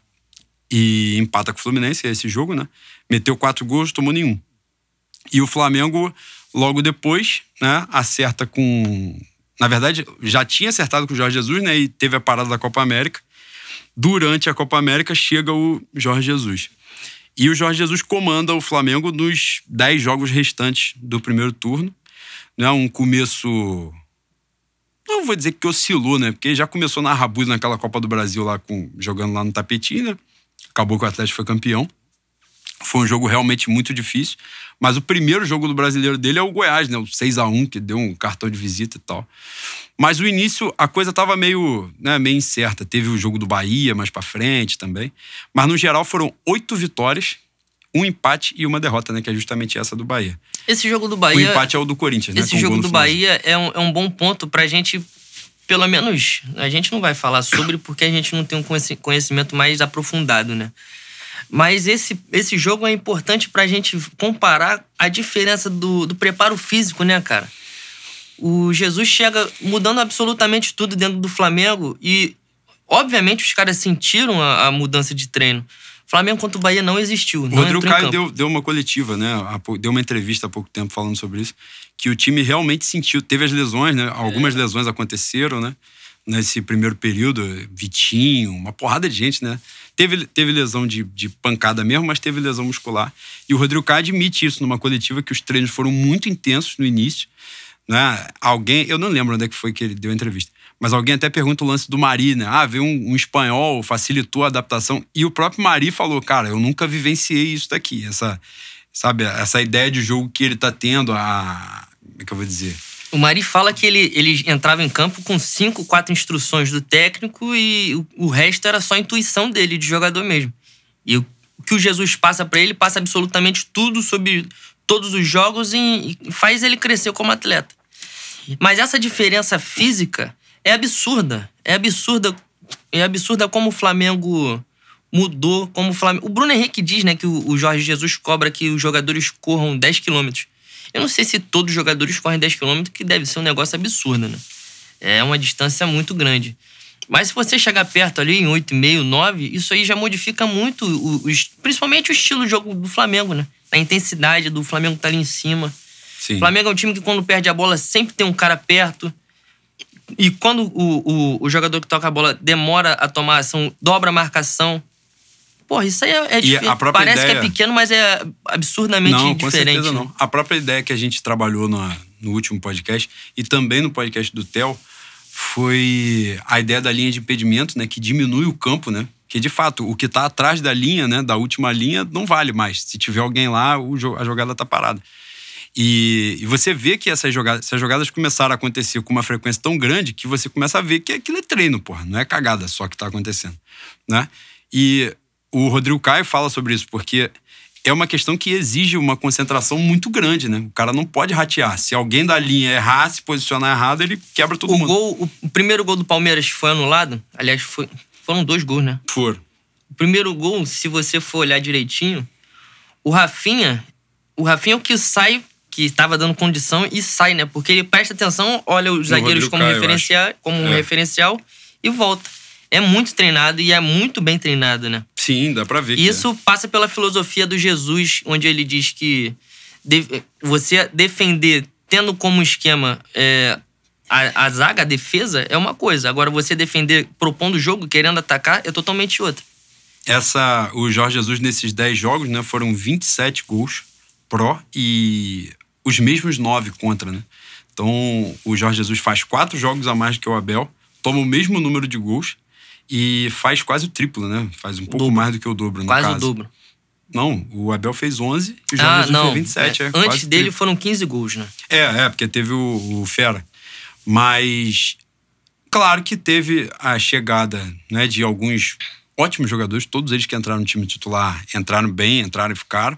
e empata com o Fluminense, é esse jogo, né? Meteu quatro gols, tomou nenhum. E o Flamengo, logo depois, né, acerta com. Na verdade, já tinha acertado com o Jorge Jesus, né? E teve a parada da Copa América. Durante a Copa América chega o Jorge Jesus. E o Jorge Jesus comanda o Flamengo nos dez jogos restantes do primeiro turno. Né? Um começo não vou dizer que oscilou, né? Porque já começou na Rabuz naquela Copa do Brasil lá com jogando lá no tapetinho, né? Acabou que o Atlético foi campeão. Foi um jogo realmente muito difícil. Mas o primeiro jogo do brasileiro dele é o Goiás, né? O 6 a 1 que deu um cartão de visita e tal. Mas o início, a coisa tava meio, né, meio incerta. Teve o jogo do Bahia mais para frente também. Mas no geral foram oito vitórias, um empate e uma derrota, né? Que é justamente essa do Bahia. Esse jogo do Bahia. O empate é o do Corinthians, esse né? Esse jogo do Bahia é um, é um bom ponto pra gente pelo menos, a gente não vai falar sobre porque a gente não tem um conhecimento mais aprofundado, né? Mas esse, esse jogo é importante pra gente comparar a diferença do, do preparo físico, né, cara? O Jesus chega mudando absolutamente tudo dentro do Flamengo e, obviamente, os caras sentiram a, a mudança de treino. Flamengo contra o Bahia não existiu. O Rodrigo Caio deu, deu uma coletiva, né? Deu uma entrevista há pouco tempo falando sobre isso. Que o time realmente sentiu. Teve as lesões, né? Algumas é. lesões aconteceram, né? Nesse primeiro período. Vitinho, uma porrada de gente, né? Teve, teve lesão de, de pancada mesmo, mas teve lesão muscular. E o Rodrigo Caio admite isso numa coletiva, que os treinos foram muito intensos no início. Né? Alguém, eu não lembro onde é que foi que ele deu a entrevista, mas alguém até pergunta o lance do Mari, né? Ah, veio um, um, espanhol, facilitou a adaptação. E o próprio Mari falou, cara, eu nunca vivenciei isso daqui. Essa, sabe, essa ideia de jogo que ele tá tendo, a. Como é que eu vou dizer? O Mari fala que ele, ele entrava em campo com cinco, quatro instruções do técnico e o, o resto era só intuição dele, de jogador mesmo. E o, que o Jesus passa para ele, passa absolutamente tudo sobre todos os jogos e, e faz ele crescer como atleta. Mas essa diferença física é absurda. É absurda. É absurda como o Flamengo mudou, como o Flamengo. O Bruno Henrique diz, né, que o Jorge Jesus cobra que os jogadores corram 10 quilômetros. Eu não sei se todos os jogadores correm 10 km, que deve ser um negócio absurdo, né? É uma distância muito grande. Mas se você chegar perto ali em 8,5, 9, isso aí já modifica muito, o, o, principalmente o estilo de jogo do Flamengo, né? A intensidade do Flamengo tá ali em cima. Sim. O Flamengo é um time que quando perde a bola sempre tem um cara perto. E quando o, o, o jogador que toca a bola demora a tomar ação, dobra a marcação. Porra, isso aí é, é difícil. Parece ideia... que é pequeno, mas é absurdamente não, diferente. Com certeza não. A própria ideia que a gente trabalhou no, no último podcast e também no podcast do Theo foi a ideia da linha de impedimento, né? Que diminui o campo, né? Que de fato, o que está atrás da linha, né? Da última linha, não vale mais. Se tiver alguém lá, o, a jogada tá parada. E, e, você vê que essas jogadas, essas jogadas começaram a acontecer com uma frequência tão grande que você começa a ver que aquilo é treino, porra. Não é cagada só que está acontecendo, né? E o Rodrigo Caio fala sobre isso, porque é uma questão que exige uma concentração muito grande, né? O cara não pode ratear. Se alguém da linha errar, se posicionar errado, ele quebra todo o mundo. Gol, o primeiro gol do Palmeiras foi anulado. Aliás, foi, foram dois gols, né? Foram. O primeiro gol, se você for olhar direitinho, o Rafinha, o Rafinha é o que sai, que estava dando condição e sai, né? Porque ele presta atenção, olha os zagueiros como, Caio, referencial, como é. referencial e volta é muito treinado e é muito bem treinado, né? Sim, dá pra ver. Isso é. passa pela filosofia do Jesus, onde ele diz que você defender tendo como esquema é, a, a, zaga, a defesa, é uma coisa. Agora, você defender propondo o jogo, querendo atacar, é totalmente outra. Essa, o Jorge Jesus, nesses 10 jogos, né, foram 27 gols pró e os mesmos 9 contra, né? Então, o Jorge Jesus faz quatro jogos a mais que o Abel, toma o mesmo número de gols e faz quase o triplo, né? Faz um pouco dobro. mais do que o dobro, no quase caso. o dobro. Não, o Abel fez 11 e o Jorge ah, Jesus não. fez 27. É, é antes dele triplo. foram 15 gols, né? É, é, porque teve o, o Fera. Mas, claro que teve a chegada né, de alguns ótimos jogadores, todos eles que entraram no time titular entraram bem, entraram e ficaram.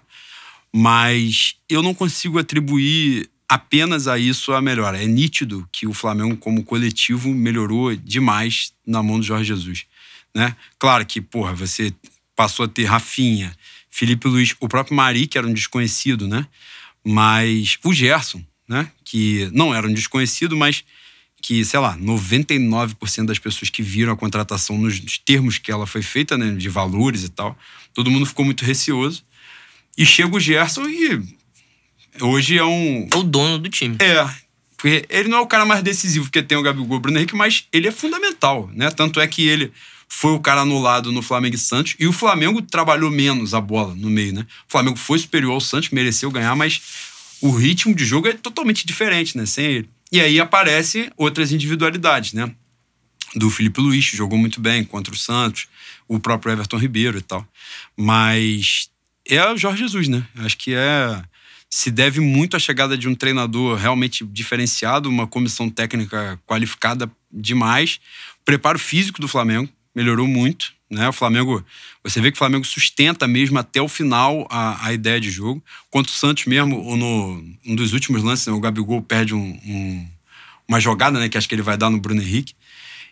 Mas eu não consigo atribuir apenas a isso a melhora. É nítido que o Flamengo, como coletivo, melhorou demais na mão do Jorge Jesus. Né? Claro que, porra, você passou a ter Rafinha, Felipe Luiz, o próprio Mari, que era um desconhecido, né? Mas o Gerson, né? Que não era um desconhecido, mas que, sei lá, 99% das pessoas que viram a contratação nos termos que ela foi feita, né? De valores e tal, todo mundo ficou muito receoso. E chega o Gerson e Hoje é um. É o dono do time. É. Porque ele não é o cara mais decisivo que tem o Gabigol Bruno Henrique, mas ele é fundamental, né? Tanto é que ele foi o cara anulado no Flamengo e Santos e o Flamengo trabalhou menos a bola no meio, né? O Flamengo foi superior ao Santos, mereceu ganhar, mas o ritmo de jogo é totalmente diferente, né? Sem ele. E aí aparecem outras individualidades, né? Do Felipe Luiz, que jogou muito bem contra o Santos, o próprio Everton Ribeiro e tal. Mas é o Jorge Jesus, né? Acho que é se deve muito à chegada de um treinador realmente diferenciado, uma comissão técnica qualificada demais. Preparo físico do Flamengo melhorou muito, né? O Flamengo, você vê que o Flamengo sustenta mesmo até o final a, a ideia de jogo. Quanto o Santos mesmo, no um dos últimos lances, né, o Gabigol perde um, um, uma jogada, né? Que acho que ele vai dar no Bruno Henrique.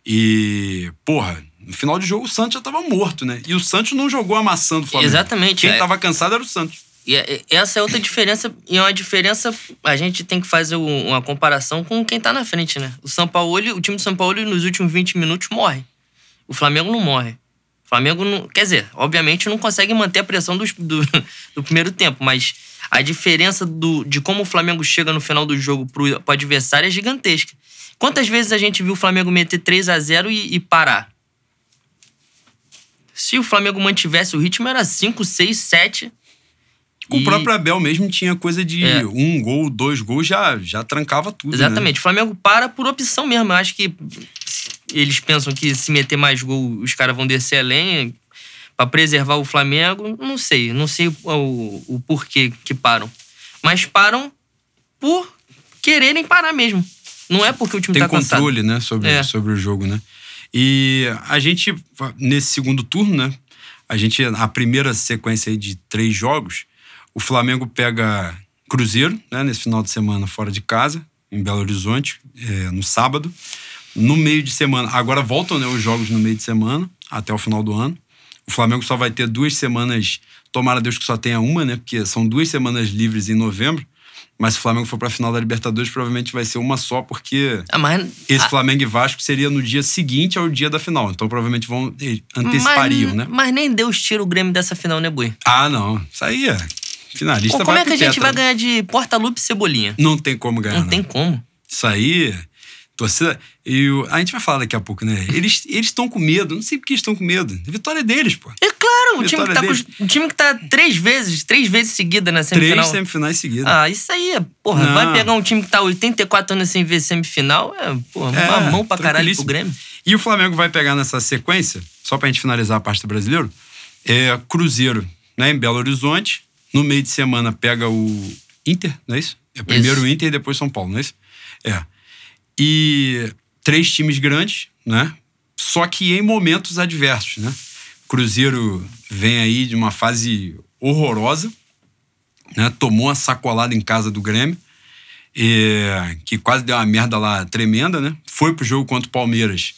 E, porra, no final de jogo o Santos já tava morto, né? E o Santos não jogou amassando o Flamengo. Exatamente. Quem é. tava cansado era o Santos. E é- essa é outra diferença, e é uma diferença, a gente tem que fazer um- uma comparação com quem tá na frente, né? O São Paulo, o time do São Paulo nos últimos 20 minutos morre. O Flamengo não morre. O Flamengo não, quer dizer, obviamente não consegue manter a pressão dos- do, do primeiro tempo, mas a diferença do, de como o Flamengo chega no final do jogo pro, pro adversário é gigantesca. Quantas vezes a gente viu o Flamengo meter 3 a 0 e, e parar? Se o Flamengo mantivesse o ritmo, era 5, 6, 7. O E- próprio Abel mesmo tinha coisa de É. um gol, dois gols, já, já trancava tudo. né? Exatamente. O Flamengo para por opção mesmo. Eu acho que eles pensam que se meter mais gol, os caras vão descer a lenha pra preservar o Flamengo. Não sei. Não sei o, o, o porquê que param. Mas param por quererem parar mesmo. Não é porque o time Tem tá cansado. controle, né, sobre, É. sobre o jogo, né? E a gente, nesse segundo turno, né? A gente, a primeira sequência de três jogos, o Flamengo pega Cruzeiro, né? Nesse final de semana fora de casa, em Belo Horizonte, é, no sábado. No meio de semana, agora voltam né, os jogos no meio de semana, até o final do ano. O Flamengo só vai ter duas semanas, tomara Deus que só tenha uma, né? Porque são duas semanas livres em novembro. Mas se o Flamengo for pra final da Libertadores, provavelmente vai ser uma só, porque Ah, mas, esse ah, Flamengo e Vasco seria no dia seguinte ao dia da final. Então provavelmente vão antecipariam, mas, né? Mas nem Deus tira o Grêmio dessa final, né, Boi? Ah, não. Isso aí é. Finalista Pô, como é que a gente vai ganhar de Porta-Lupe e Cebolinha? Não tem como ganhar. Não tem como. Isso aí. Torcida. E o- a gente vai falar daqui a pouco, né? Eles estão com medo. Não sei por que estão com medo. Vitória deles, pô. É claro, o time, tá com, o time que tá três vezes, três vezes seguida na semifinal. Três semifinais seguidas. Ah, isso aí é, porra, Não. vai pegar um time que tá 84 anos sem ver semifinal, é, porra, É, uma mão pra caralho pro. Grêmio. E o Flamengo vai pegar nessa sequência, só pra gente finalizar a parte do brasileiro, é Cruzeiro, né, em Belo Horizonte. No meio de semana pega o Inter, não é isso? É primeiro Isso. o Inter e depois São Paulo, não é isso? É. E três times grandes, né? Só que em momentos adversos, né? Cruzeiro vem aí de uma fase horrorosa, né? Tomou uma sacolada em casa do Grêmio é, que quase deu uma merda lá tremenda, né? Foi pro jogo contra o Palmeiras.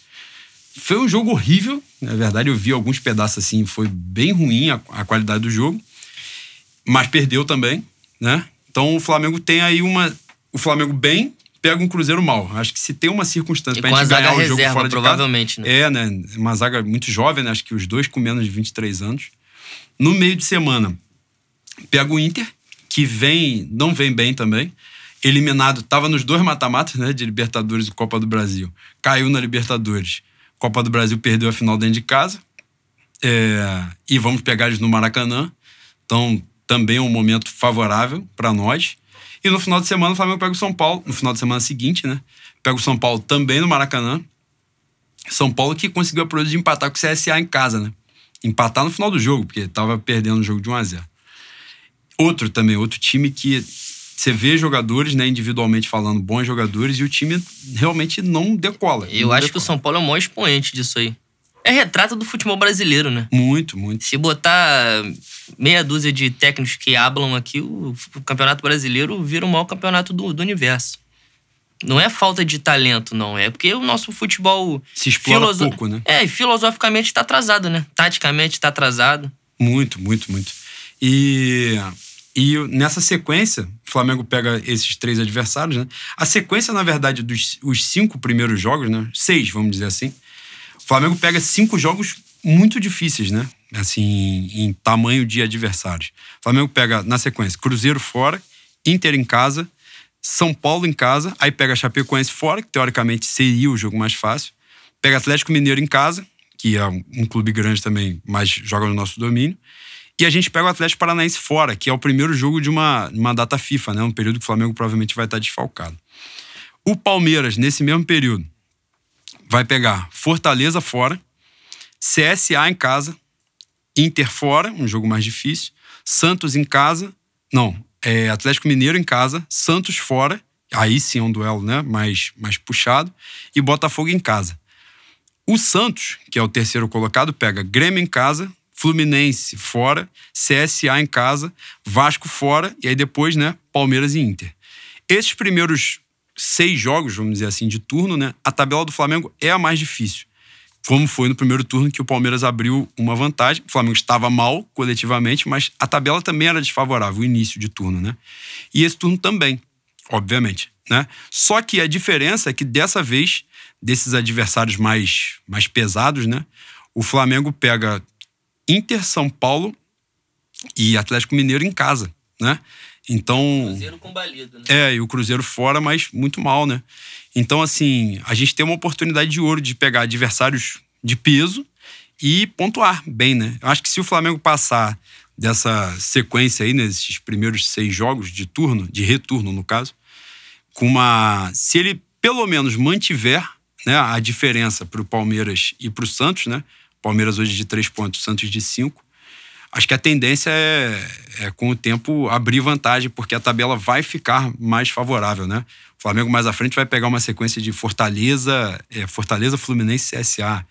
Foi um jogo horrível, na verdade eu vi alguns pedaços assim, foi bem ruim a, a qualidade do jogo, mas perdeu também, né? Então o Flamengo tem aí uma. O Flamengo bem pega um Cruzeiro mal. Acho que se tem uma circunstância com a gente ganhar o jogo reserva, fora de provavelmente, casa, né? É, né? Uma zaga muito jovem, né? Acho que os dois com menos de 23 anos. No meio de semana, pega o Inter, que vem, não vem bem também. Eliminado, tava nos dois mata-matas, né? De Libertadores e Copa do Brasil. Caiu na Libertadores. Copa do Brasil perdeu a final dentro de casa. É, e vamos pegar eles no Maracanã. Então, também é um momento favorável para nós. E no final de semana, o Flamengo pega o São Paulo. No final de semana seguinte, né? Pega o São Paulo também no Maracanã. São Paulo que conseguiu a proeza de empatar com o CSA em casa, né? Empatar no final do jogo, porque tava perdendo o jogo de 1 a 0 Outro também, outro time que você vê jogadores, né, individualmente falando, bons jogadores, e o time realmente não decola. Eu não acho que o decola. São Paulo é o maior expoente disso aí. É retrato do futebol brasileiro, né? Muito, muito. Se botar meia dúzia de técnicos que hablam aqui, o, Campeonato Brasileiro vira o maior campeonato do, do universo. Não é falta de talento, não. É porque o nosso futebol. Se explora filoso- pouco, né? É, e filosoficamente está atrasado, né? Taticamente está atrasado. Muito, muito, muito. E, e nessa sequência, o Flamengo pega esses três adversários, né? A sequência, na verdade, dos os cinco primeiros jogos, né? Seis, vamos dizer assim. O Flamengo pega cinco jogos muito difíceis, né? Assim, em tamanho de adversários. O Flamengo pega, na sequência, Cruzeiro fora, Inter em casa, São Paulo em casa, aí pega Chapecoense fora, que teoricamente seria o jogo mais fácil. Pega Atlético Mineiro em casa, que é um, clube grande também, mas joga no nosso domínio. E a gente pega o Atlético Paranaense fora, que é o primeiro jogo de uma, uma data FIFA, né? Um período que o Flamengo provavelmente vai estar desfalcado. O Palmeiras, nesse mesmo período, vai pegar Fortaleza fora, CSA em casa, Inter fora, um jogo mais difícil. Santos em casa. Não, é Atlético Mineiro em casa. Santos fora. Aí sim é um duelo né, mais, mais puxado. E Botafogo em casa. O Santos, que é o terceiro colocado, pega Grêmio em casa, Fluminense fora, CSA em casa, Vasco fora e aí depois, né, Palmeiras e Inter. Esses primeiros seis jogos, vamos dizer assim, de turno, né, a tabela do Flamengo é a mais difícil. Como foi no primeiro turno que o Palmeiras abriu uma vantagem. O Flamengo estava mal coletivamente, mas a tabela também era desfavorável, o início de turno, né? E esse turno também, obviamente, né? Só que a diferença é que dessa vez, desses adversários mais, mais pesados, né? O Flamengo pega Inter, São Paulo e Atlético Mineiro em casa, né? Então. Cruzeiro combalido, né? É, e o Cruzeiro fora, mas muito mal, né? Então, assim, a gente tem uma oportunidade de ouro de pegar adversários de peso e pontuar bem, né? Eu acho que se o Flamengo passar dessa sequência aí, nesses primeiros seis jogos de turno, de retorno no caso, com uma. Se ele pelo menos mantiver né, a diferença para o Palmeiras e para o Santos, né? Palmeiras hoje de três pontos, Santos de cinco. Acho que a tendência é, é, com o tempo, abrir vantagem, porque a tabela vai ficar mais favorável, né? O Flamengo mais à frente vai pegar uma sequência de Fortaleza, é, Fortaleza, Fluminense CSA.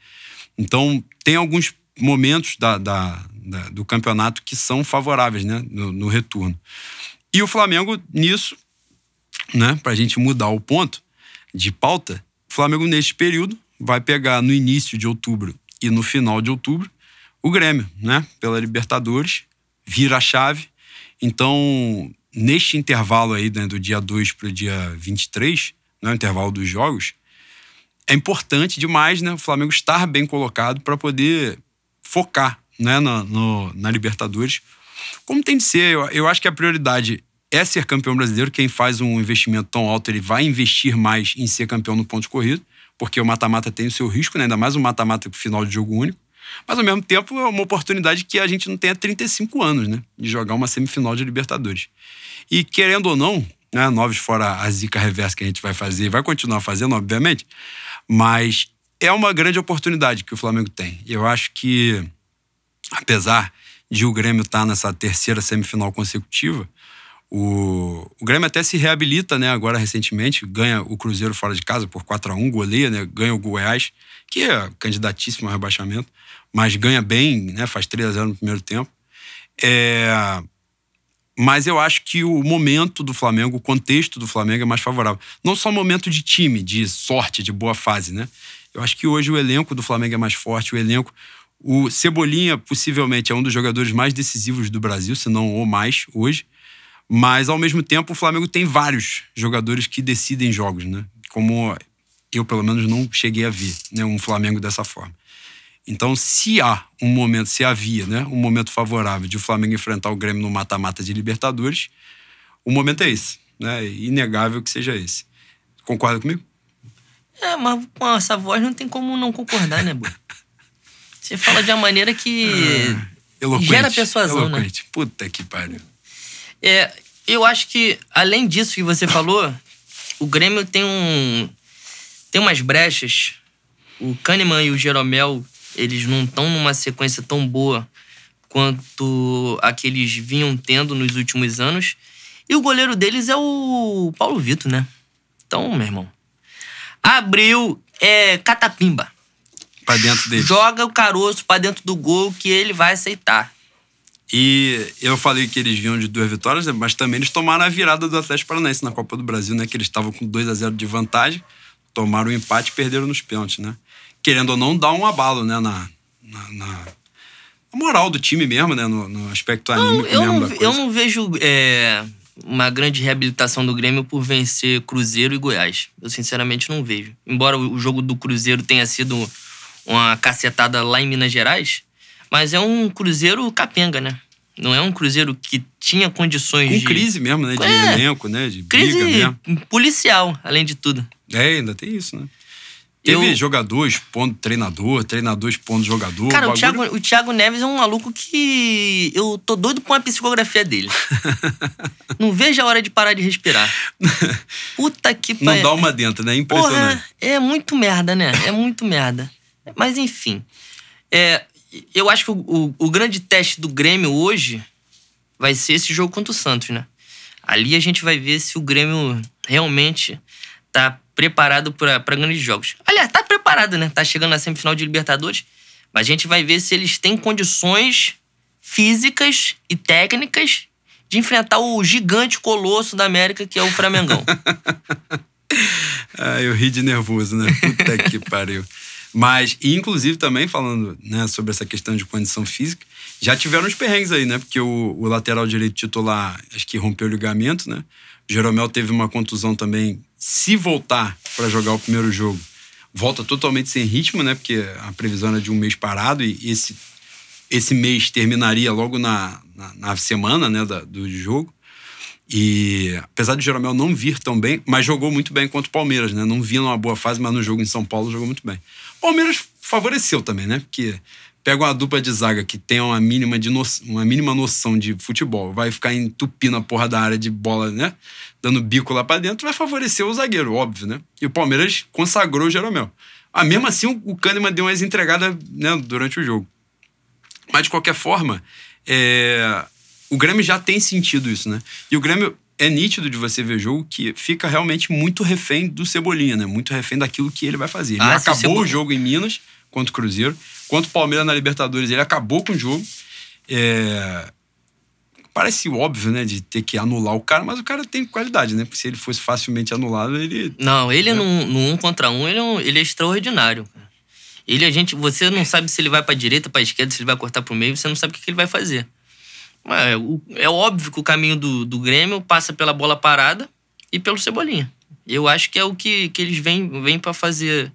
Então, tem alguns momentos da, da, da, do campeonato que são favoráveis, né? No, no retorno. E o Flamengo, nisso, né? Para a gente mudar o ponto de pauta, o Flamengo, neste período, vai pegar no início de outubro e no final de outubro o Grêmio, né? Pela Libertadores, vira a chave. Então, neste intervalo aí, né, do dia 2 para o dia 23, né, o intervalo dos jogos, é importante demais né, o Flamengo estar bem colocado para poder focar né, na, no, na Libertadores. Como tem de ser, eu, eu acho que a prioridade é ser campeão brasileiro. Quem faz um investimento tão alto, ele vai investir mais em ser campeão no ponto de corrida porque o mata-mata tem o seu risco, né? ainda mais um mata-mata final de jogo único. Mas ao mesmo tempo é uma oportunidade que a gente não tem há 35 anos, né? De jogar uma semifinal de Libertadores. E querendo ou não, né? Noves fora a zica reversa que a gente vai fazer, vai continuar fazendo, obviamente, mas é uma grande oportunidade que o Flamengo tem. Eu acho que, apesar de o Grêmio estar nessa terceira semifinal consecutiva, o, o Grêmio até se reabilita, né, agora recentemente, ganha o Cruzeiro fora de casa por 4 a 1 goleia, né, ganha o Goiás, que é candidatíssimo ao rebaixamento, mas ganha bem, né, faz 3 a 0 no primeiro tempo. É, mas eu acho que o momento do Flamengo, o contexto do Flamengo é mais favorável. Não só momento de time, de sorte, de boa fase, né? Eu acho que hoje o elenco do Flamengo é mais forte, o elenco. O Cebolinha, possivelmente, é um dos jogadores mais decisivos do Brasil, se não o mais hoje. Mas, ao mesmo tempo, o Flamengo tem vários jogadores que decidem jogos, né? Como eu, pelo menos, não cheguei a ver né? um Flamengo dessa forma. Então, se há um momento, se havia né, um momento favorável de o Flamengo enfrentar o Grêmio no mata-mata de Libertadores, o momento é esse. Né? É inegável que seja esse. Concorda comigo? É, mas com essa voz não tem como não concordar, né, Boa? Você fala de uma maneira que ah, gera persuasão, né? eloquente. né? Puta que pariu. É, eu acho que, além disso que você falou, o Grêmio tem um. tem umas brechas. O Kahneman e o Jeromel, eles não estão numa sequência tão boa quanto a que eles vinham tendo nos últimos anos. E o goleiro deles é o Paulo Vitor, né? Então, meu irmão. Abriu é, catapimba. Pra dentro dele. Joga o caroço pra dentro do gol que ele vai aceitar. E eu falei que eles vinham de duas vitórias, né? mas também eles tomaram a virada do Atlético Paranaense na Copa do Brasil, né? Que eles estavam com 2 a 0 de vantagem, tomaram o um empate e perderam nos pênaltis, né? Querendo ou não, dá um abalo, né? Na, na, na moral do time mesmo, né? No, no aspecto anímico eu mesmo não, da Eu não vejo é, uma grande reabilitação do Grêmio por vencer Cruzeiro e Goiás. Eu sinceramente não vejo. Embora o jogo do Cruzeiro tenha sido uma cacetada lá em Minas Gerais, mas é um Cruzeiro capenga, né? Não é um Cruzeiro que tinha condições Com de. crise mesmo, né? De É. elenco, né? De Crise briga mesmo. policial, além de tudo. É, ainda tem isso, né? Teve Eu- jogador expondo treinador, treinador expondo jogador. Cara, o bagulho- Thiago, o Thiago Neves é um maluco que eu tô doido com a psicografia dele. não vejo a hora de parar de respirar. Puta que Não pariu. dá uma dentro, né? Impressionante. Porra, é muito merda, né? É muito merda. Mas enfim. É, eu acho que o, o, o grande teste do Grêmio hoje vai ser esse jogo contra o Santos, né? Ali a gente vai ver se o Grêmio realmente tá preparado para grandes jogos. Aliás, tá preparado, né? Tá chegando na semifinal de Libertadores. Mas a gente vai ver se eles têm condições físicas e técnicas de enfrentar o gigante colosso da América, que é o Flamengão. ah, eu ri de nervoso, né? Puta que pariu. Mas, inclusive, também falando né, sobre essa questão de condição física, já tiveram os perrengues aí, né? Porque o, o lateral direito titular, acho que rompeu o ligamento, né? O Jeromel teve uma contusão também. Se voltar para jogar o primeiro jogo, volta totalmente sem ritmo, né? Porque a previsão era de um mês parado e esse, esse mês terminaria logo na, na, na semana né, da, do jogo. E apesar de Jeromel não vir tão bem, mas jogou muito bem contra o Palmeiras, né? Não vinha numa boa fase, mas no jogo em São Paulo jogou muito bem. Palmeiras favoreceu também, né? Porque pega uma dupla de zaga que tem uma mínima, de no... uma mínima noção de futebol, vai ficar entupindo a porra da área de bola, né? Dando bico lá pra dentro, vai favorecer o zagueiro, óbvio, né? E o Palmeiras consagrou o Jeromel. Ah, mesmo assim, o Kahneman deu umas entregadas né, durante o jogo. Mas, de qualquer forma, é... o Grêmio já tem sentido isso, né? E o Grêmio é nítido de você ver jogo que fica realmente muito refém do Cebolinha, né? Muito refém daquilo que ele vai fazer. Ele ah, acabou o jogo em Minas contra o Cruzeiro, contra o Palmeiras na Libertadores, ele acabou com o jogo. É... Parece óbvio, né, de ter que anular o cara, mas o cara tem qualidade, né? Porque se ele fosse facilmente anulado, ele. Não, ele né? no, no um contra um, ele é, um, ele é extraordinário. Ele, a gente, você não sabe se ele vai para direita, para esquerda, se ele vai cortar pro meio, você não sabe o que, que ele vai fazer. É, é óbvio que o caminho do, do Grêmio passa pela bola parada e pelo Cebolinha. Eu acho que é o que, que eles vêm, vêm para fazer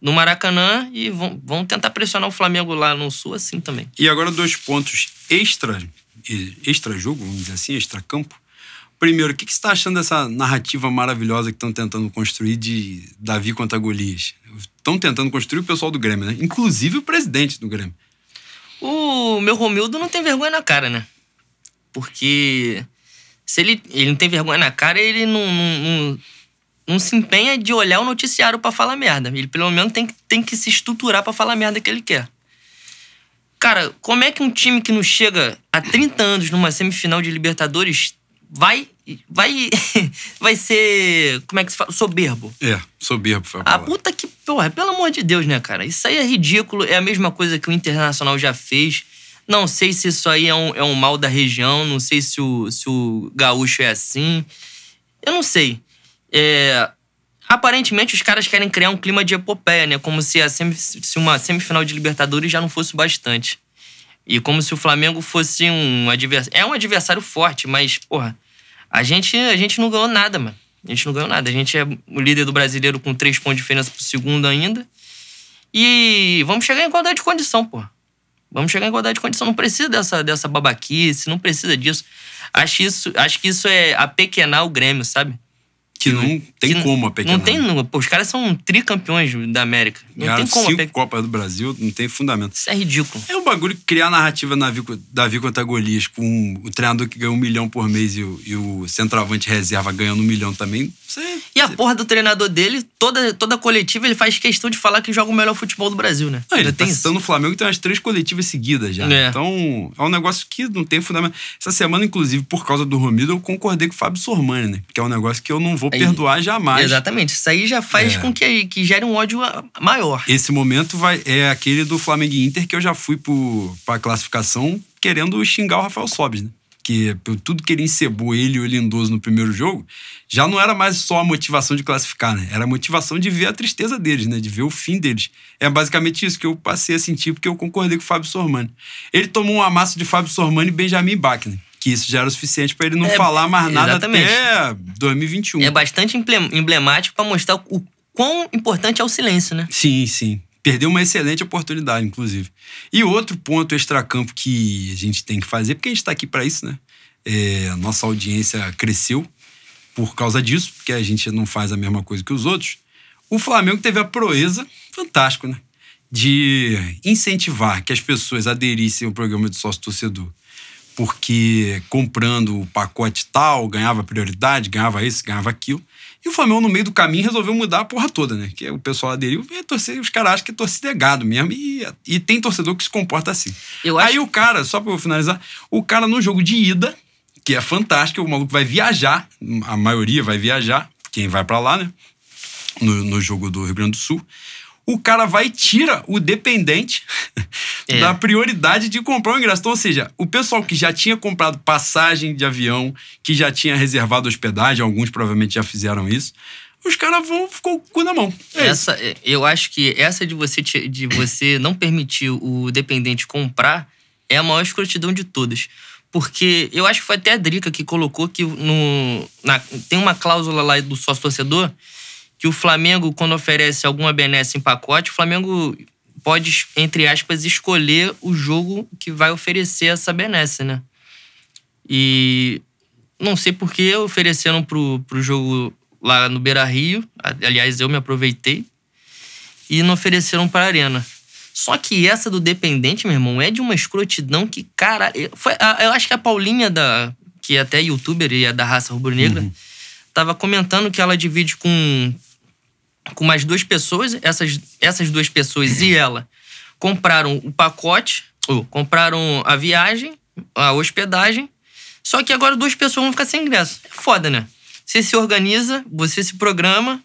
no Maracanã e vão, vão tentar pressionar o Flamengo lá no Sul assim também. E agora dois pontos extra, extra jogo, vamos dizer assim, extra campo. Primeiro, o que, que você está achando dessa narrativa maravilhosa que estão tentando construir de Davi contra Golias? Estão tentando construir o pessoal do Grêmio, né? Inclusive o presidente do Grêmio. O meu Romildo não tem vergonha na cara, né? Porque se ele, ele não tem vergonha na cara, ele não, não, não, não se empenha de olhar o noticiário para falar merda. Ele pelo menos tem, tem que se estruturar para falar merda que ele quer. Cara, como é que um time que não chega há 30 anos numa semifinal de Libertadores vai vai vai ser, como é que se fala? Soberbo. É, soberbo foi a palavra. A puta que, porra, pelo amor de Deus, né, cara? Isso aí é ridículo, é a mesma coisa que o Internacional já fez. Não sei se isso aí é um, é um mal da região, não sei se o, se o gaúcho é assim. Eu não sei. É, aparentemente, os caras querem criar um clima de epopeia, né? Como se, a semif se uma semifinal de Libertadores já não fosse bastante. E como se o Flamengo fosse um adversário. É um adversário forte, mas, porra, a gente, a gente não ganhou nada, mano. A gente não ganhou nada. A gente é o líder do brasileiro com três pontos de diferença pro segundo ainda. E vamos chegar em igualdade de condição, pô. Vamos chegar em igualdade de condição. Não precisa dessa, dessa babaquice, não precisa disso. Acho, isso, acho que isso é apequenar o Grêmio, sabe? Que não tem que como apequenar. Não tem, pô, os caras são tricampeões da América. Não tem como cinco. Copas do Brasil, não tem fundamento. Isso é ridículo. É um bagulho criar narrativa na Davi contra Golias com o treinador que ganha um milhão por mês e o, e o centroavante reserva ganhando um milhão também. Você, e a porra do treinador dele, toda, toda coletiva, ele faz questão de falar que joga o melhor futebol do Brasil, né? Não, ele tá citando o Flamengo tem umas três coletivas seguidas já. É. Então, é um negócio que não tem fundamento. Essa semana, inclusive, por causa do Romildo, eu concordei com o Fábio Sormani, né? Que é um negócio que eu não vou Aí, perdoar jamais. Exatamente. Isso aí já faz é. com que, que gere um ódio maior. Esse momento vai é aquele do Flamengo e Inter que eu já fui para a classificação querendo xingar o Rafael Sobis, né? Que tudo que ele encebou ele e o Lindoso no primeiro jogo, já não era mais só a motivação de classificar, né? Era a motivação de ver a tristeza deles, né? De ver o fim deles. É basicamente isso que eu passei a sentir porque eu concordei com o Fábio Sormani. Ele tomou um amasso de Fábio Sormani e Benjamin Bach, né? Que isso já era o suficiente para ele não é, falar mais nada exatamente. até 2021. É bastante emblemático para mostrar o quão importante é o silêncio, né? Sim, sim. Perdeu uma excelente oportunidade, inclusive. E outro ponto extracampo que a gente tem que fazer, porque a gente está aqui para isso, né? É, nossa audiência cresceu por causa disso, porque a gente não faz a mesma coisa que os outros. O Flamengo teve a proeza, fantástico, né? De incentivar que as pessoas aderissem ao programa de sócio-torcedor porque comprando o pacote tal, ganhava prioridade, ganhava isso, ganhava aquilo. E o Flamengo, no meio do caminho, resolveu mudar a porra toda, né? Que o pessoal aderiu e torcer, os caras acham que é torcida é gado mesmo. E, e tem torcedor que se comporta assim. Acho... Aí o cara, só pra eu finalizar, o cara no jogo de ida, que é fantástico, o maluco vai viajar, a maioria vai viajar, quem vai para lá, né? No, no jogo do Rio Grande do Sul o cara vai e tira o dependente é. da prioridade de comprar o ingresso. Então, ou seja, o pessoal que já tinha comprado passagem de avião, que já tinha reservado hospedagem, alguns provavelmente já fizeram isso, os caras vão ficou o cu na mão. É essa, isso. eu acho que essa de você, de você não permitir o dependente comprar é a maior escrotidão de todas. Porque eu acho que foi até a Drica que colocou que no, na, tem uma cláusula lá do sócio torcedor que o Flamengo, quando oferece alguma benesse em pacote, o Flamengo pode, entre aspas, escolher o jogo que vai oferecer essa benesse, né? E não sei por que ofereceram pro, pro jogo lá no Beira Rio. Aliás, eu me aproveitei. E não ofereceram pra Arena. Só que essa do Dependente, meu irmão, é de uma escrotidão que, cara. Foi, eu acho que a Paulinha, da, que é até youtuber e é da raça rubro-negra, uhum. tava comentando que ela divide com com mais duas pessoas. Essas, essas duas pessoas e ela compraram o pacote, ou compraram a viagem, a hospedagem. Só que agora duas pessoas vão ficar sem ingresso. É foda, né? Você se organiza, você se programa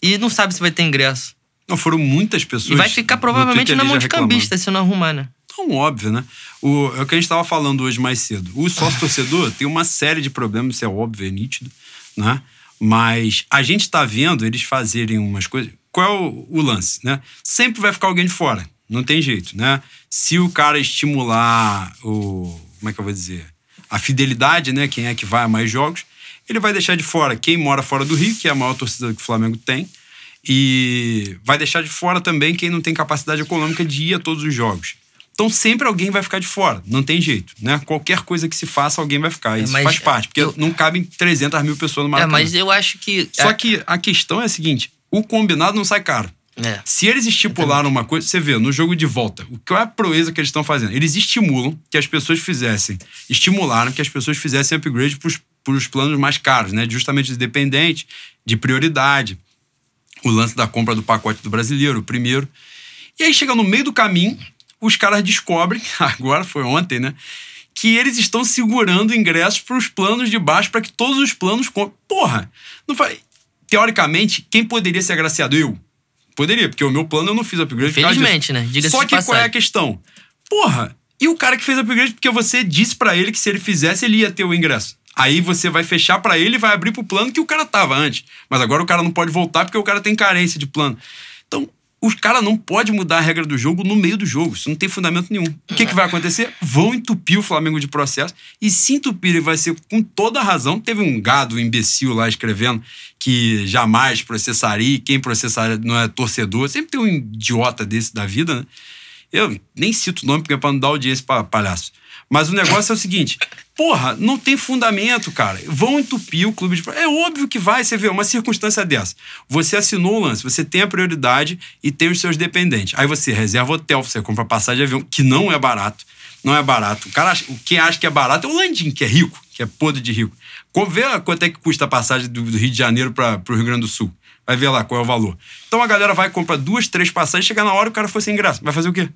e não sabe se vai ter ingresso. Não, foram muitas pessoas. E vai ficar provavelmente na mão de cambista se não arrumar, né? Então, óbvio, né? O, é o que a gente estava falando hoje mais cedo. O sócio-torcedor tem uma série de problemas, isso é óbvio, é nítido, né? Mas a gente está vendo eles fazerem umas coisas. Qual é o, lance, né? Sempre vai ficar alguém de fora. Não tem jeito, né? Se o cara estimular o. Como é que eu vou dizer? A fidelidade, né? Quem é que vai a mais jogos, ele vai deixar de fora quem mora fora do Rio, que é a maior torcida que o Flamengo tem. E vai deixar de fora também quem não tem capacidade econômica de ir a todos os jogos. Então sempre alguém vai ficar de fora, não tem jeito, né? Qualquer coisa que se faça, alguém vai ficar. É, Isso faz parte, porque eu... não cabem 300 mil pessoas no Maracanã. É, mas eu acho que... Só que a questão é a seguinte, o combinado não sai caro. É. Se eles estipularam uma coisa, você vê, no jogo de volta, o que é a proeza que eles estão fazendo? Eles estimulam que as pessoas fizessem, estimularam que as pessoas fizessem upgrade para os planos mais caros, né? Justamente de dependente, de prioridade. O lance da compra do pacote do brasileiro, o primeiro. E aí chega no meio do caminho, os caras descobrem, agora foi ontem, né? Que eles estão segurando ingressos para os planos de baixo para que todos os planos. Porra! Não foi. Teoricamente, quem poderia ser agraciado? Eu. Poderia, porque o meu plano eu não fiz upgrade. Felizmente, né? Diga Só que qual é a questão? Porra! E o cara que fez upgrade porque você disse para ele que se ele fizesse, ele ia ter o ingresso. Aí você vai fechar para ele e vai abrir pro plano que o cara tava antes. Mas agora o cara não pode voltar porque o cara tem carência de plano. Então, os caras não pode mudar a regra do jogo no meio do jogo. Isso não tem fundamento nenhum. O que, que vai acontecer? Vão entupir o Flamengo de processo. E se entupirem, vai ser com toda a razão. Teve um gado imbecil lá escrevendo que jamais processaria. Quem processaria não é torcedor. Sempre tem um idiota desse da vida, né? Eu nem cito o nome porque é pra não dar audiência pra palhaço. Mas o negócio é o seguinte: porra, não tem fundamento, cara. Vão entupir o clube de. É óbvio que vai, você vê, uma circunstância dessa. Você assinou o lance, você tem a prioridade e tem os seus dependentes. Aí você reserva hotel, você compra passagem de avião, que não é barato. Não é barato. O cara, quem acha que é barato é o Landim, que é rico, que é podre de rico. Vê quanto é que custa a passagem do, Rio de Janeiro para o Rio Grande do Sul. Vai ver lá qual é o valor. Então a galera vai comprar duas, três passagens, chega na hora o cara foi sem graça. Vai fazer o quê?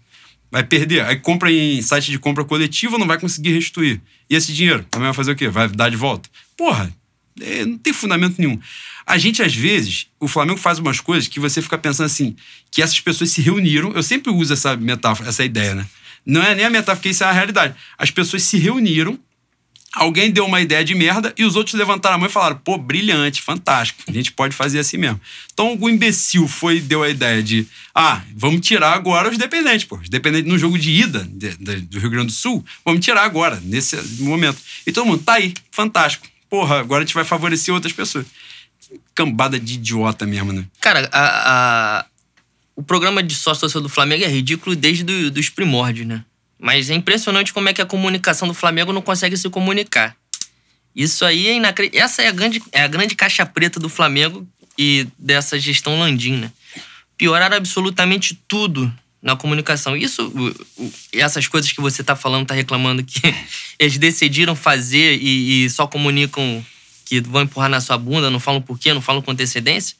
Vai perder. Aí compra em site de compra coletiva, não vai conseguir restituir. E esse dinheiro? Também vai fazer o quê? Vai dar de volta? Porra, é, não tem fundamento nenhum. A gente, às vezes, o Flamengo faz umas coisas que você fica pensando assim, que essas pessoas se reuniram. Eu sempre uso essa metáfora, essa ideia, né? Não é nem a metáfora, porque isso é a realidade. As pessoas se reuniram alguém deu uma ideia de merda e os outros levantaram a mão e falaram: pô, brilhante, fantástico, a gente pode fazer assim mesmo. Então o imbecil foi deu a ideia de: ah, vamos tirar agora os dependentes, pô. Os dependentes no jogo de ida de, de, do Rio Grande do Sul, vamos tirar agora, nesse momento. E todo mundo, tá aí, fantástico. Porra, agora a gente vai favorecer outras pessoas. Cambada de idiota mesmo, né? Cara, a, a... o programa de sócio do Flamengo é ridículo desde do, dos primórdios, né? Mas é impressionante como é que a comunicação do Flamengo não consegue se comunicar. Isso aí é inacreditável. Essa é a, grande, é a grande caixa preta do Flamengo e dessa gestão Landim, né? Pioraram absolutamente tudo na comunicação. Isso, essas coisas que você tá falando, tá reclamando que eles decidiram fazer e, e, só comunicam que vão empurrar na sua bunda, não falam por quê, não falam com antecedência.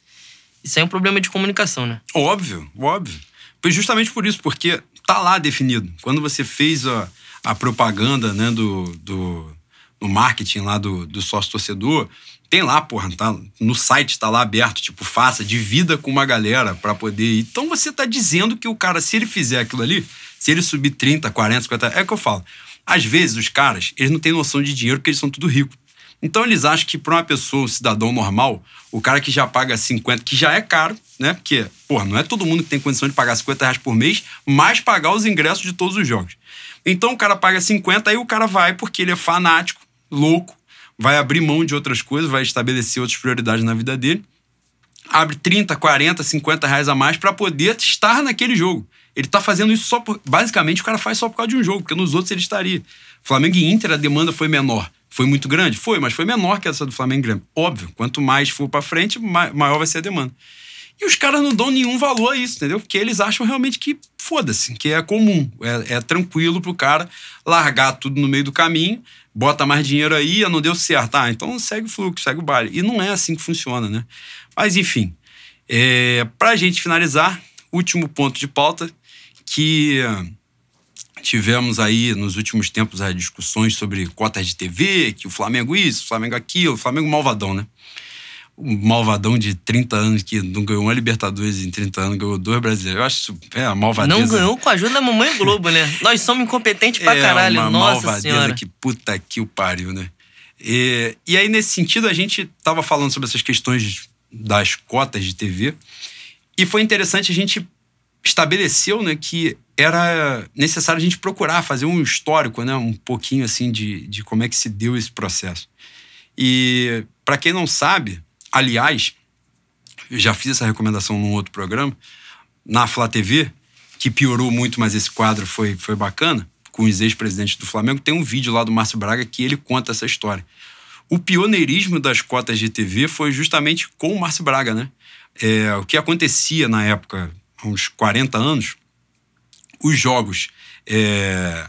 Isso é um problema de comunicação, né? Óbvio, óbvio. Foi justamente por isso, porque tá lá definido. Quando você fez a, a propaganda né, do, do, do marketing lá do, do sócio-torcedor, tem lá, porra, tá, no site tá lá aberto, tipo, faça, divida com uma galera para poder ir. Então você tá dizendo que o cara, se ele fizer aquilo ali, se ele subir 30, 40, 50, é o que eu falo. Às vezes os caras, eles não têm noção de dinheiro porque eles são tudo ricos. Então eles acham que para uma pessoa, um cidadão normal, o cara que já paga 50, que já é caro, né? Porque, porra, não é todo mundo que tem condição de pagar 50 reais por mês, mais pagar os ingressos de todos os jogos. Então o cara paga 50, aí o cara vai porque ele é fanático, louco, vai abrir mão de outras coisas, vai estabelecer outras prioridades na vida dele. Abre 30, 40, 50 reais a mais para poder estar naquele jogo. Ele tá fazendo isso só por. Basicamente, o cara faz só por causa de um jogo, porque nos outros ele estaria. Flamengo e Inter, a demanda foi menor. Foi muito grande? Foi, mas foi menor que essa do Flamengo e Grêmio. Óbvio, quanto mais for para frente, maior vai ser a demanda. E os caras não dão nenhum valor a isso, entendeu? Porque eles acham realmente que foda-se, que é comum, é, é tranquilo pro cara largar tudo no meio do caminho, bota mais dinheiro aí, não deu certo. Ah, então segue o fluxo, segue o baile. E não é assim que funciona, né? Mas enfim, é, pra gente finalizar, último ponto de pauta, que tivemos aí nos últimos tempos as discussões sobre cotas de TV, que o Flamengo isso, o Flamengo aquilo, o Flamengo malvadão, né? um malvadão de 30 anos que não ganhou uma Libertadores em 30 anos, ganhou dois brasileiros. Eu acho isso é a malvadeza. Não ganhou com a ajuda da Mamãe Globo, né? Nós somos incompetentes pra é caralho, uma nossa malvadeza senhora. que puta que o pariu, né? E, e aí, nesse sentido, a gente tava falando sobre essas questões das cotas de TV e foi interessante a gente estabeleceu, né, que era necessário a gente procurar fazer um histórico, né, um pouquinho assim de, de como é que se deu esse processo. E para quem não sabe, Aliás, eu já fiz essa recomendação num outro programa, na Flá TV, que piorou muito, mas esse quadro foi, foi bacana, com os ex-presidentes do Flamengo, tem um vídeo lá do Márcio Braga que ele conta essa história. O pioneirismo das cotas de TV foi justamente com o Márcio Braga, né? É, o que acontecia na época, uns 40 anos, os jogos é,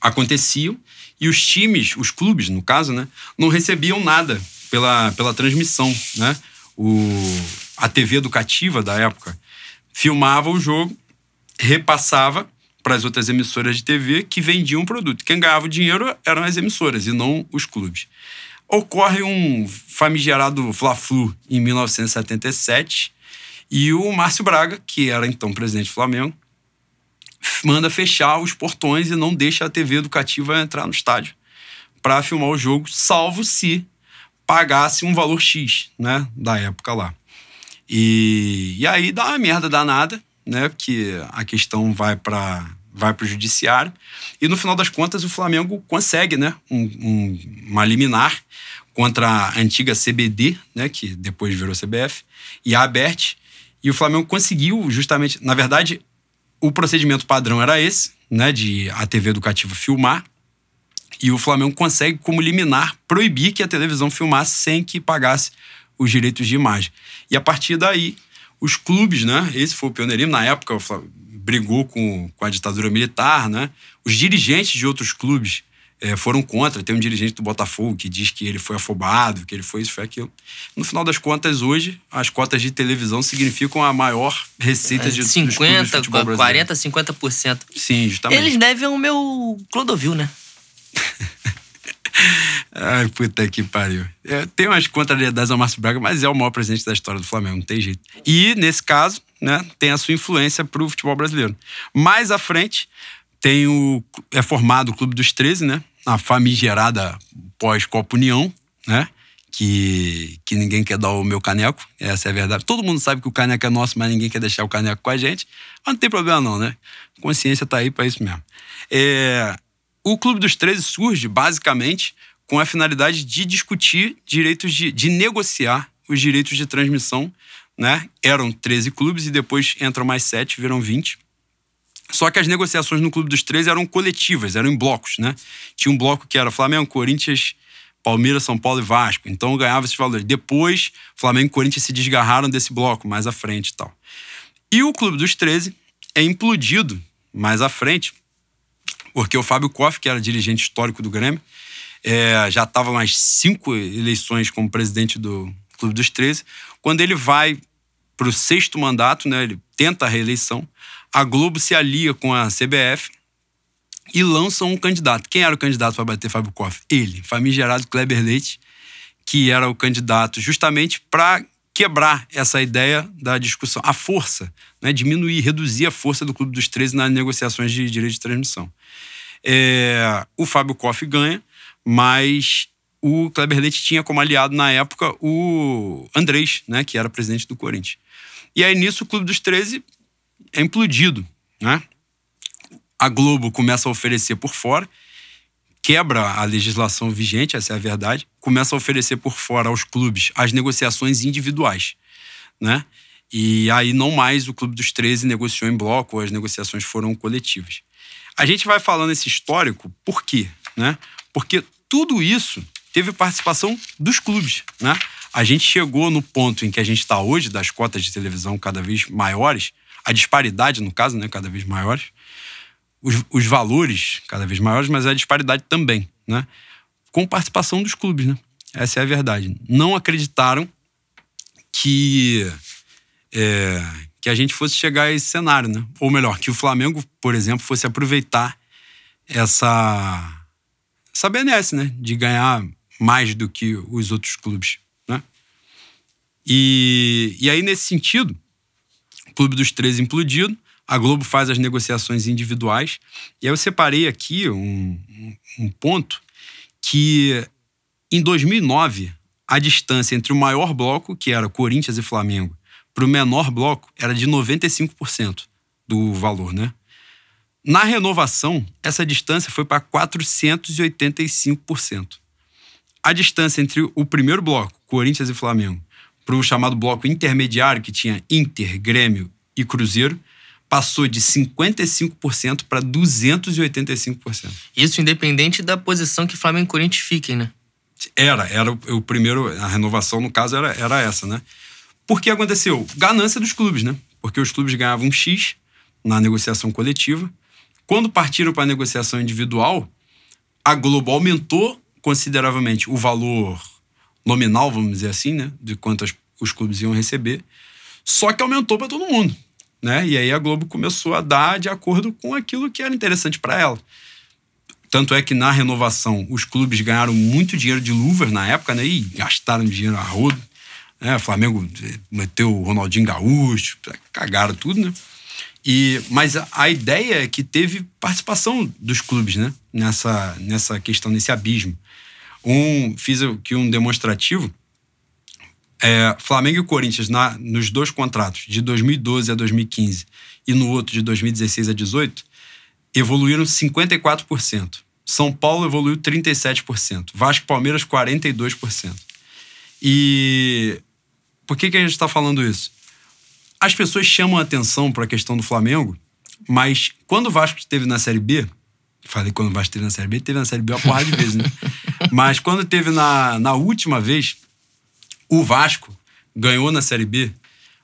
aconteciam e os times, os clubes, no caso, né, não recebiam nada pela, pela transmissão, né? O, a TV educativa da época filmava o jogo, repassava para as outras emissoras de TV que vendiam o produto. Quem ganhava o dinheiro eram as emissoras e não os clubes. Ocorre um famigerado Fla-Flu em 1977 e o Márcio Braga, que era então presidente do Flamengo, manda fechar os portões e não deixa a TV educativa entrar no estádio para filmar o jogo, salvo se pagasse um valor X, né, da época lá. E, e aí dá uma merda danada, né, porque a questão vai para vai para o judiciário e no final das contas o Flamengo consegue, né, um, um, uma liminar contra a antiga CBD, né, que depois virou CBF, e a ABERT, e o Flamengo conseguiu justamente, na verdade, o procedimento padrão era esse, né, de a TV educativa filmar e o Flamengo consegue, como liminar, proibir que a televisão filmasse sem que pagasse os direitos de imagem. E a partir daí, os clubes, né? Esse foi o pioneirismo. Na época, o Flamengo brigou com, com a ditadura militar, né? Os dirigentes de outros clubes é, foram contra. Tem um dirigente do Botafogo que diz que ele foi afobado, que ele foi isso, foi aquilo. No final das contas, hoje, as cotas de televisão significam a maior receita de 50, dos 40, 50%. Sim, justamente. Eles devem o meu Clodovil, né? Ai, puta que pariu. É, tem umas contrariedades ao Márcio Braga, mas é o maior presidente da história do Flamengo, não tem jeito. E, nesse caso, né, tem a sua influência pro futebol brasileiro. Mais à frente, tem o. É formado o Clube dos 13, né? A famigerada pós-Copa União, né? Que, que ninguém quer dar o meu caneco, essa é a verdade. Todo mundo sabe que o caneco é nosso, mas ninguém quer deixar o caneco com a gente. Mas não tem problema, não, né? Consciência tá aí para isso mesmo. É, o Clube dos 13 surge, basicamente, com a finalidade de discutir direitos de, de negociar os direitos de transmissão. Né? Eram 13 clubes e depois entram mais 7, viram 20. Só que as negociações no Clube dos 13 eram coletivas, eram em blocos, né? Tinha um bloco que era Flamengo, Corinthians, Palmeiras, São Paulo e Vasco. Então ganhava esses valores. Depois, Flamengo e Corinthians se desgarraram desse bloco mais à frente e tal. E o Clube dos 13 é implodido mais à frente, porque o Fábio Koff, que era dirigente histórico do Grêmio, é, já estava umas cinco eleições como presidente do Clube dos 13. Quando ele vai para o sexto mandato, né, ele tenta a reeleição, a Globo se alia com a CBF e lançam um candidato. Quem era o candidato para bater Fábio Koff? Ele, famigerado Kleber Leite, que era o candidato justamente para quebrar essa ideia da discussão, a força, né, diminuir, reduzir a força do Clube dos 13 nas negociações de direito de transmissão. É, o Fábio Koff ganha, mas o Kleber Leite tinha como aliado na época o Andrés, né, que era presidente do Corinthians. E aí nisso o Clube dos 13 é implodido, né? A Globo começa a oferecer por fora, quebra a legislação vigente, essa é a verdade, começa a oferecer por fora aos clubes as negociações individuais, né? E aí não mais o Clube dos 13 negociou em bloco, as negociações foram coletivas. A gente vai falando esse histórico, por quê? Né? Porque tudo isso teve participação dos clubes, né? A gente chegou no ponto em que a gente está hoje, das cotas de televisão cada vez maiores, a disparidade, no caso, né, cada vez maiores, os, os valores cada vez maiores, mas a disparidade também, né? Com participação dos clubes, né? Essa é a verdade. Não acreditaram que é, que a gente fosse chegar a esse cenário, né? Ou melhor, que o Flamengo, por exemplo, fosse aproveitar essa essa benesse, né? De ganhar mais do que os outros clubes, né? E, e aí, nesse sentido, Clube dos 13 implodido, a Globo faz as negociações individuais. E aí eu separei aqui um, um ponto que em 2009 a distância entre o maior bloco, que era Corinthians e Flamengo, para o menor bloco era de 95% do valor, né? Na renovação, essa distância foi para 485%. A distância entre o primeiro bloco, Corinthians e Flamengo, para o chamado bloco intermediário, que tinha Inter, Grêmio e Cruzeiro, passou de 55% para 285%. Isso independente da posição que Flamengo e Corinthians fiquem, né? Era, era o primeiro, a renovação no caso era, era essa, né? Porque aconteceu? Ganância dos clubes, né? Porque os clubes ganhavam um X na negociação coletiva. Quando partiram para a negociação individual, a Globo aumentou consideravelmente o valor nominal, vamos dizer assim, né? De quantas os clubes iam receber. Só que aumentou para todo mundo. Né? E aí a Globo começou a dar de acordo com aquilo que era interessante para ela. Tanto é que na renovação os clubes ganharam muito dinheiro de luvas na época, né? E gastaram dinheiro a rodo. Né? O Flamengo meteu o Ronaldinho Gaúcho, cagaram tudo, né? E, mas a, a, ideia é que teve participação dos clubes, né? Nessa, nessa questão, nesse abismo. Um, fiz aqui um demonstrativo. É, Flamengo e Corinthians, na, nos dois contratos, de 2012 a 2015 e no outro de 2016 a 2018, evoluíram 54%. São Paulo evoluiu 37%. Vasco Palmeiras, 42%. E por que, que a gente está falando isso? As pessoas chamam atenção para a questão do Flamengo, mas quando o Vasco esteve na Série B, falei quando o Vasco esteve na Série B, teve na Série B uma porrada de vezes, né? mas quando teve na, na última vez, o Vasco ganhou na Série B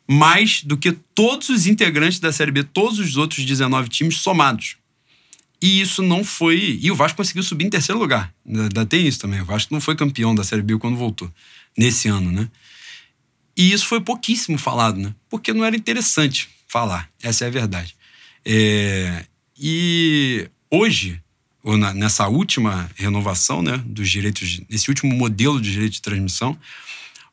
mais do que todos os integrantes da Série B, todos os outros 19 times somados. E isso não foi. E o Vasco conseguiu subir em terceiro lugar. Ainda tem isso também. O Vasco não foi campeão da Série B quando voltou, nesse ano, né? E isso foi pouquíssimo falado, né? Porque não era interessante falar. Essa é a verdade. É... E hoje, ou na, nessa última renovação, né, dos direitos, nesse último modelo de direito de transmissão,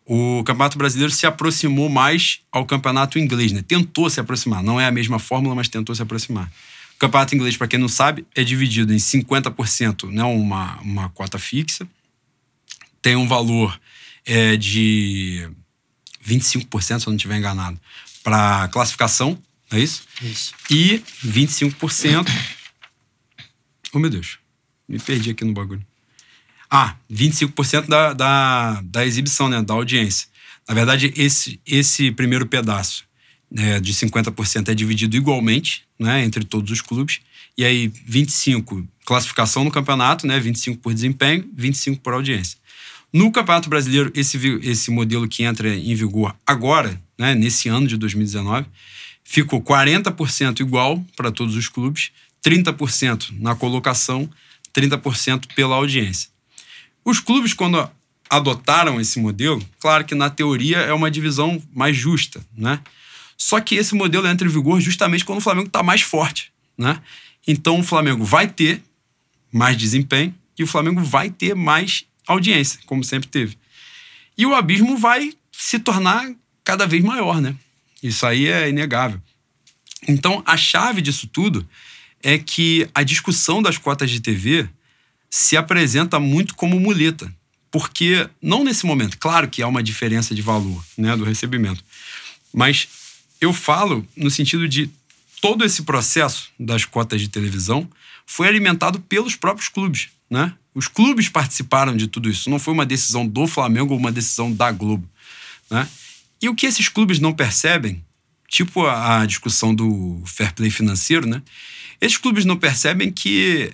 o Campeonato Brasileiro se aproximou mais ao Campeonato Inglês, né? Tentou se aproximar. Não é a mesma fórmula, mas tentou se aproximar. O Campeonato Inglês, para quem não sabe, é dividido em 50%, né, uma, uma cota fixa, tem um valor é, de 25%, se eu não estiver enganado, para classificação, é isso? Isso. E 25%. Oh, meu Deus. Me perdi aqui no bagulho. Ah, 25% da, da, da exibição, né? Da audiência. Na verdade, esse, esse primeiro pedaço né, de 50% é dividido igualmente né, entre todos os clubes. E aí, 25% classificação no campeonato, né, 25% por desempenho, 25% por audiência. No Campeonato Brasileiro, esse, esse modelo que entra em vigor agora, né, nesse ano de 2019, ficou 40% igual para todos os clubes, 30% na colocação, 30% pela audiência. Os clubes, quando adotaram esse modelo, claro que na teoria é uma divisão mais justa, né? Só que esse modelo entra em vigor justamente quando o Flamengo está mais forte, né? Então o Flamengo vai ter mais desempenho e o Flamengo vai ter mais audiência, como sempre teve. E o abismo vai se tornar cada vez maior, né? Isso aí é inegável. Então a chave disso tudo é que a discussão das cotas de TV se apresenta muito como muleta. Porque, não nesse momento, claro que há uma diferença de valor né, do recebimento, mas eu falo no sentido de todo esse processo das cotas de televisão foi alimentado pelos próprios clubes. Né? Os clubes participaram de tudo isso. Não foi uma decisão do Flamengo ou uma decisão da Globo. Né? E o que esses clubes não percebem, tipo a, discussão do fair play financeiro, né? Esses clubes não percebem que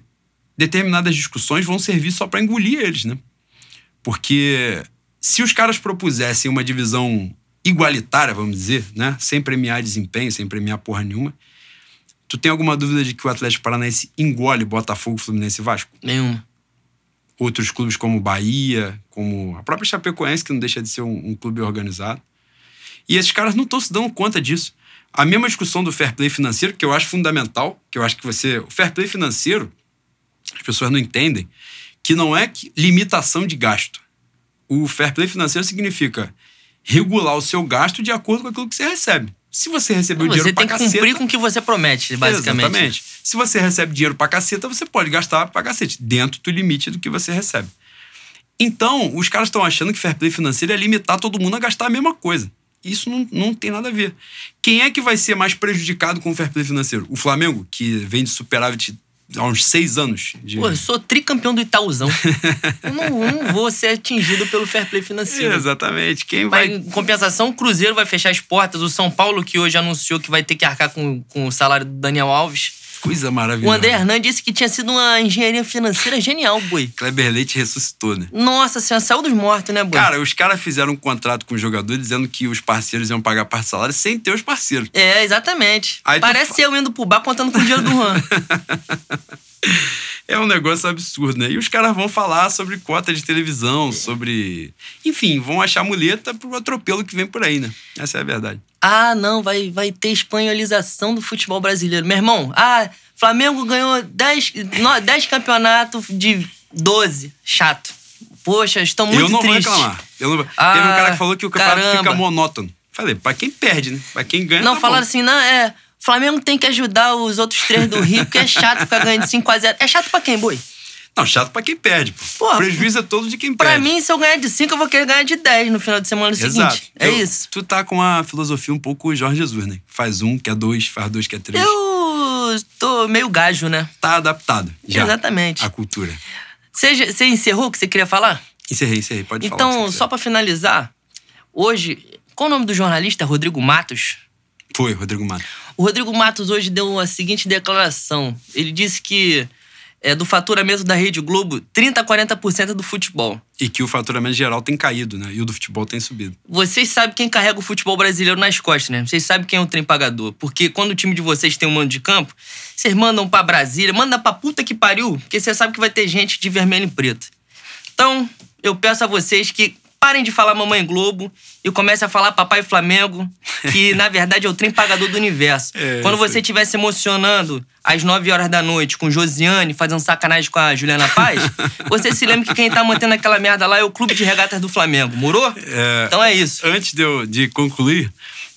determinadas discussões vão servir só para engolir eles, né? Porque se os caras propusessem uma divisão igualitária, vamos dizer, né? Sem premiar desempenho, sem premiar porra nenhuma. Tu tem alguma dúvida de que o Atlético Paranaense engole Botafogo, Fluminense e Vasco? Nenhuma. Outros clubes como Bahia, como a própria Chapecoense, que não deixa de ser um, um clube organizado. E esses caras não estão se dando conta disso. A mesma discussão do fair play financeiro, que eu acho fundamental, que eu acho que você. O fair play financeiro as pessoas não entendem que não é limitação de gasto. O fair play financeiro significa regular o seu gasto de acordo com aquilo que você recebe. Se você recebeu dinheiro pra caceta... Você tem que cumprir com o que você promete, basicamente. Exatamente. Se você recebe dinheiro pra caceta, você pode gastar pra cacete, dentro do limite do que você recebe. Então, os caras estão achando que fair play financeiro é limitar todo mundo a gastar a mesma coisa. Isso não, não tem nada a ver. Quem é que vai ser mais prejudicado com o fair play financeiro? O Flamengo, que vem de superávit há uns seis anos. De... Pô, eu sou tricampeão do Itaúzão. eu não, não, vou ser atingido pelo fair play financeiro. Exatamente. Quem vai... Mas, em compensação, o Cruzeiro vai fechar as portas. O São Paulo, que hoje anunciou que vai ter que arcar com, com o salário do Daniel Alves. Coisa maravilhosa. O André Hernandes disse que tinha sido uma engenharia financeira genial, boi. Kleber Leite ressuscitou, né? Nossa senhora, saiu dos mortos, né, boi? Cara, os caras fizeram um contrato com o jogador dizendo que os parceiros iam pagar parte do salário sem ter os parceiros. É, exatamente. Aí Parece tu... eu indo pro bar contando com o dinheiro do Juan. é um negócio absurdo, né? E os caras vão falar sobre cota de televisão, sobre. Enfim, vão achar muleta pro atropelo que vem por aí, né? Essa é a verdade. Ah, não, vai, vai ter espanholização do futebol brasileiro. Meu irmão, ah, Flamengo ganhou 10, 10 campeonatos de 12. Chato. Poxa, estão muito tristes. Eu não tristes. vou reclamar. Eu não... Ah, Teve um cara que falou que o campeonato caramba. fica monótono. Falei, pra quem perde, né? Pra quem ganha. Não, tá falaram assim, não, é. Flamengo tem que ajudar os outros três do Rio, porque é chato ficar ganhando 5x0. É chato pra quem, boi? Não, chato pra quem perde, pô. Porra, Prejuízo é todo de quem pra perde. Pra mim, se eu ganhar de 5, eu vou querer ganhar de 10 no final de semana Exato. seguinte. É eu, isso. Tu tá com uma filosofia um pouco Jorge Jesus, né? Faz um, quer dois, faz dois, quer três. Eu tô meio gajo, né? Tá adaptado. Já, Exatamente. A cultura. Você, você encerrou o que você queria falar? Encerrei, encerrei. Pode então, falar. Então, só pra finalizar, hoje, qual o nome do jornalista? Rodrigo Matos? Foi, Rodrigo Matos. O Rodrigo Matos hoje deu a seguinte declaração. Ele disse que é, do faturamento da Rede Globo, 30% a 40% é do futebol. E que o faturamento geral tem caído, né? E o do futebol tem subido. Vocês sabem quem carrega o futebol brasileiro nas costas, né? Vocês sabem quem é o trem pagador. Porque quando o time de vocês tem um mando de campo, vocês mandam pra Brasília, mandam pra puta que pariu, porque você sabe que vai ter gente de vermelho e preto. Então, eu peço a vocês que Parem de falar Mamãe Globo e comece a falar Papai Flamengo, que na verdade é o trem pagador do universo. É, Quando você estiver se emocionando às 9 horas da noite com Josiane fazendo sacanagem com a Juliana Paz, você se lembra que quem tá mantendo aquela merda lá é o Clube de Regatas do Flamengo. Morou? É, então é isso. Antes de, eu, de concluir,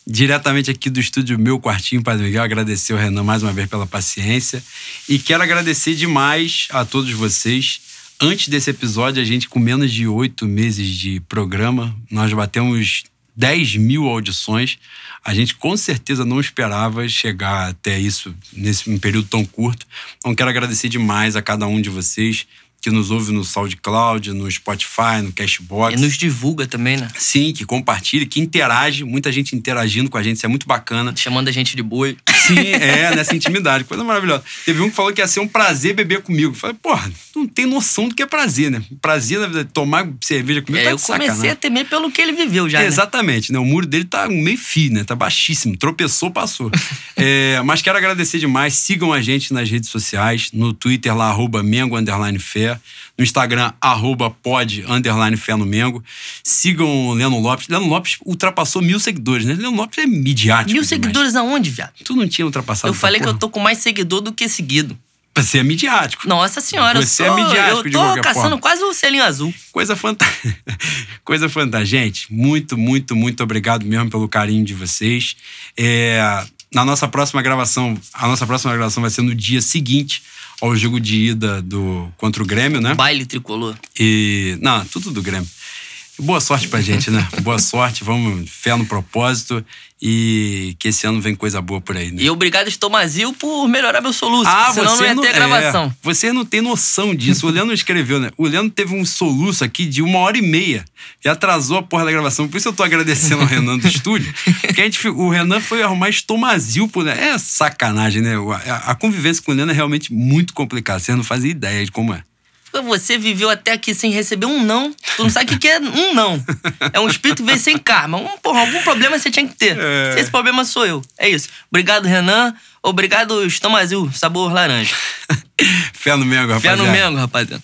diretamente aqui do estúdio Meu Quartinho, Padre Miguel, agradecer ao Renan mais uma vez pela paciência e quero agradecer demais a todos vocês Antes desse episódio, a gente, com menos de oito meses de programa, nós batemos 10 mil audições. A gente com certeza não esperava chegar até isso nesse um período tão curto. Então, quero agradecer demais a cada um de vocês que nos ouve no SoundCloud, no Spotify, no Cashbox. E nos divulga também, né? Sim, que compartilha, que interage, muita gente interagindo com a gente, isso é muito bacana. Chamando a gente de boi. Sim, é, nessa intimidade, coisa maravilhosa. Teve um que falou que ia ser um prazer beber comigo. Eu falei, porra, não tem noção do que é prazer, né? Prazer na vida, tomar cerveja comigo É, tá eu de comecei sacanagem. a temer pelo que ele viveu já, né? Exatamente, né? O muro dele tá meio fio, né? Tá baixíssimo. Tropeçou, passou. É, mas quero agradecer demais. Sigam a gente nas redes sociais, no Twitter lá, arroba Mengo Underline Fé, no Instagram, arroba pod underline Fé no Mengo. Sigam o Leno Lopes. Leno Lopes ultrapassou mil seguidores, né? Leno Lopes é midiático. Mil demais. seguidores aonde, viado? Tu não tinha ultrapassado Eu falei que eu tô com mais seguidor do que seguido. Você é midiático. Nossa senhora, Você eu é sou, midiático eu de tô qualquer caçando forma. quase o selinho azul. Coisa fantástica. Coisa fantástica. Gente, muito, muito, muito obrigado mesmo pelo carinho de vocês. É, na nossa próxima gravação, a nossa próxima gravação vai ser no dia seguinte ao jogo de ida do contra o Grêmio, né? Baile tricolor. E. Não, tudo do Grêmio. Boa sorte pra gente, né? Boa sorte, vamos, fé no propósito e que esse ano vem coisa boa por aí, né? E obrigado, Estomazil, por melhorar meu soluço. Ah, senão você não ia ter é, gravação. você não tem noção disso. O Leandro escreveu, né? O Leandro teve um soluço aqui de uma hora e meia. E atrasou a porra da gravação. Por isso eu tô agradecendo ao Renan do estúdio. Porque a gente, o Renan foi arrumar estomazil, pô, né? É sacanagem, né? A, a convivência com o Leandro é realmente muito complicada. Vocês não fazem ideia de como é. Você viveu até aqui sem receber um não. Tu não sabe o que é um não. É um espírito que veio sem karma. Um, porra, algum problema você tinha que ter. É. Esse problema sou eu. É isso. Obrigado, Renan. Obrigado, Estomazil, sabor laranja. Fé no Mengo, Fé rapaziada. no Mengo, rapaziada.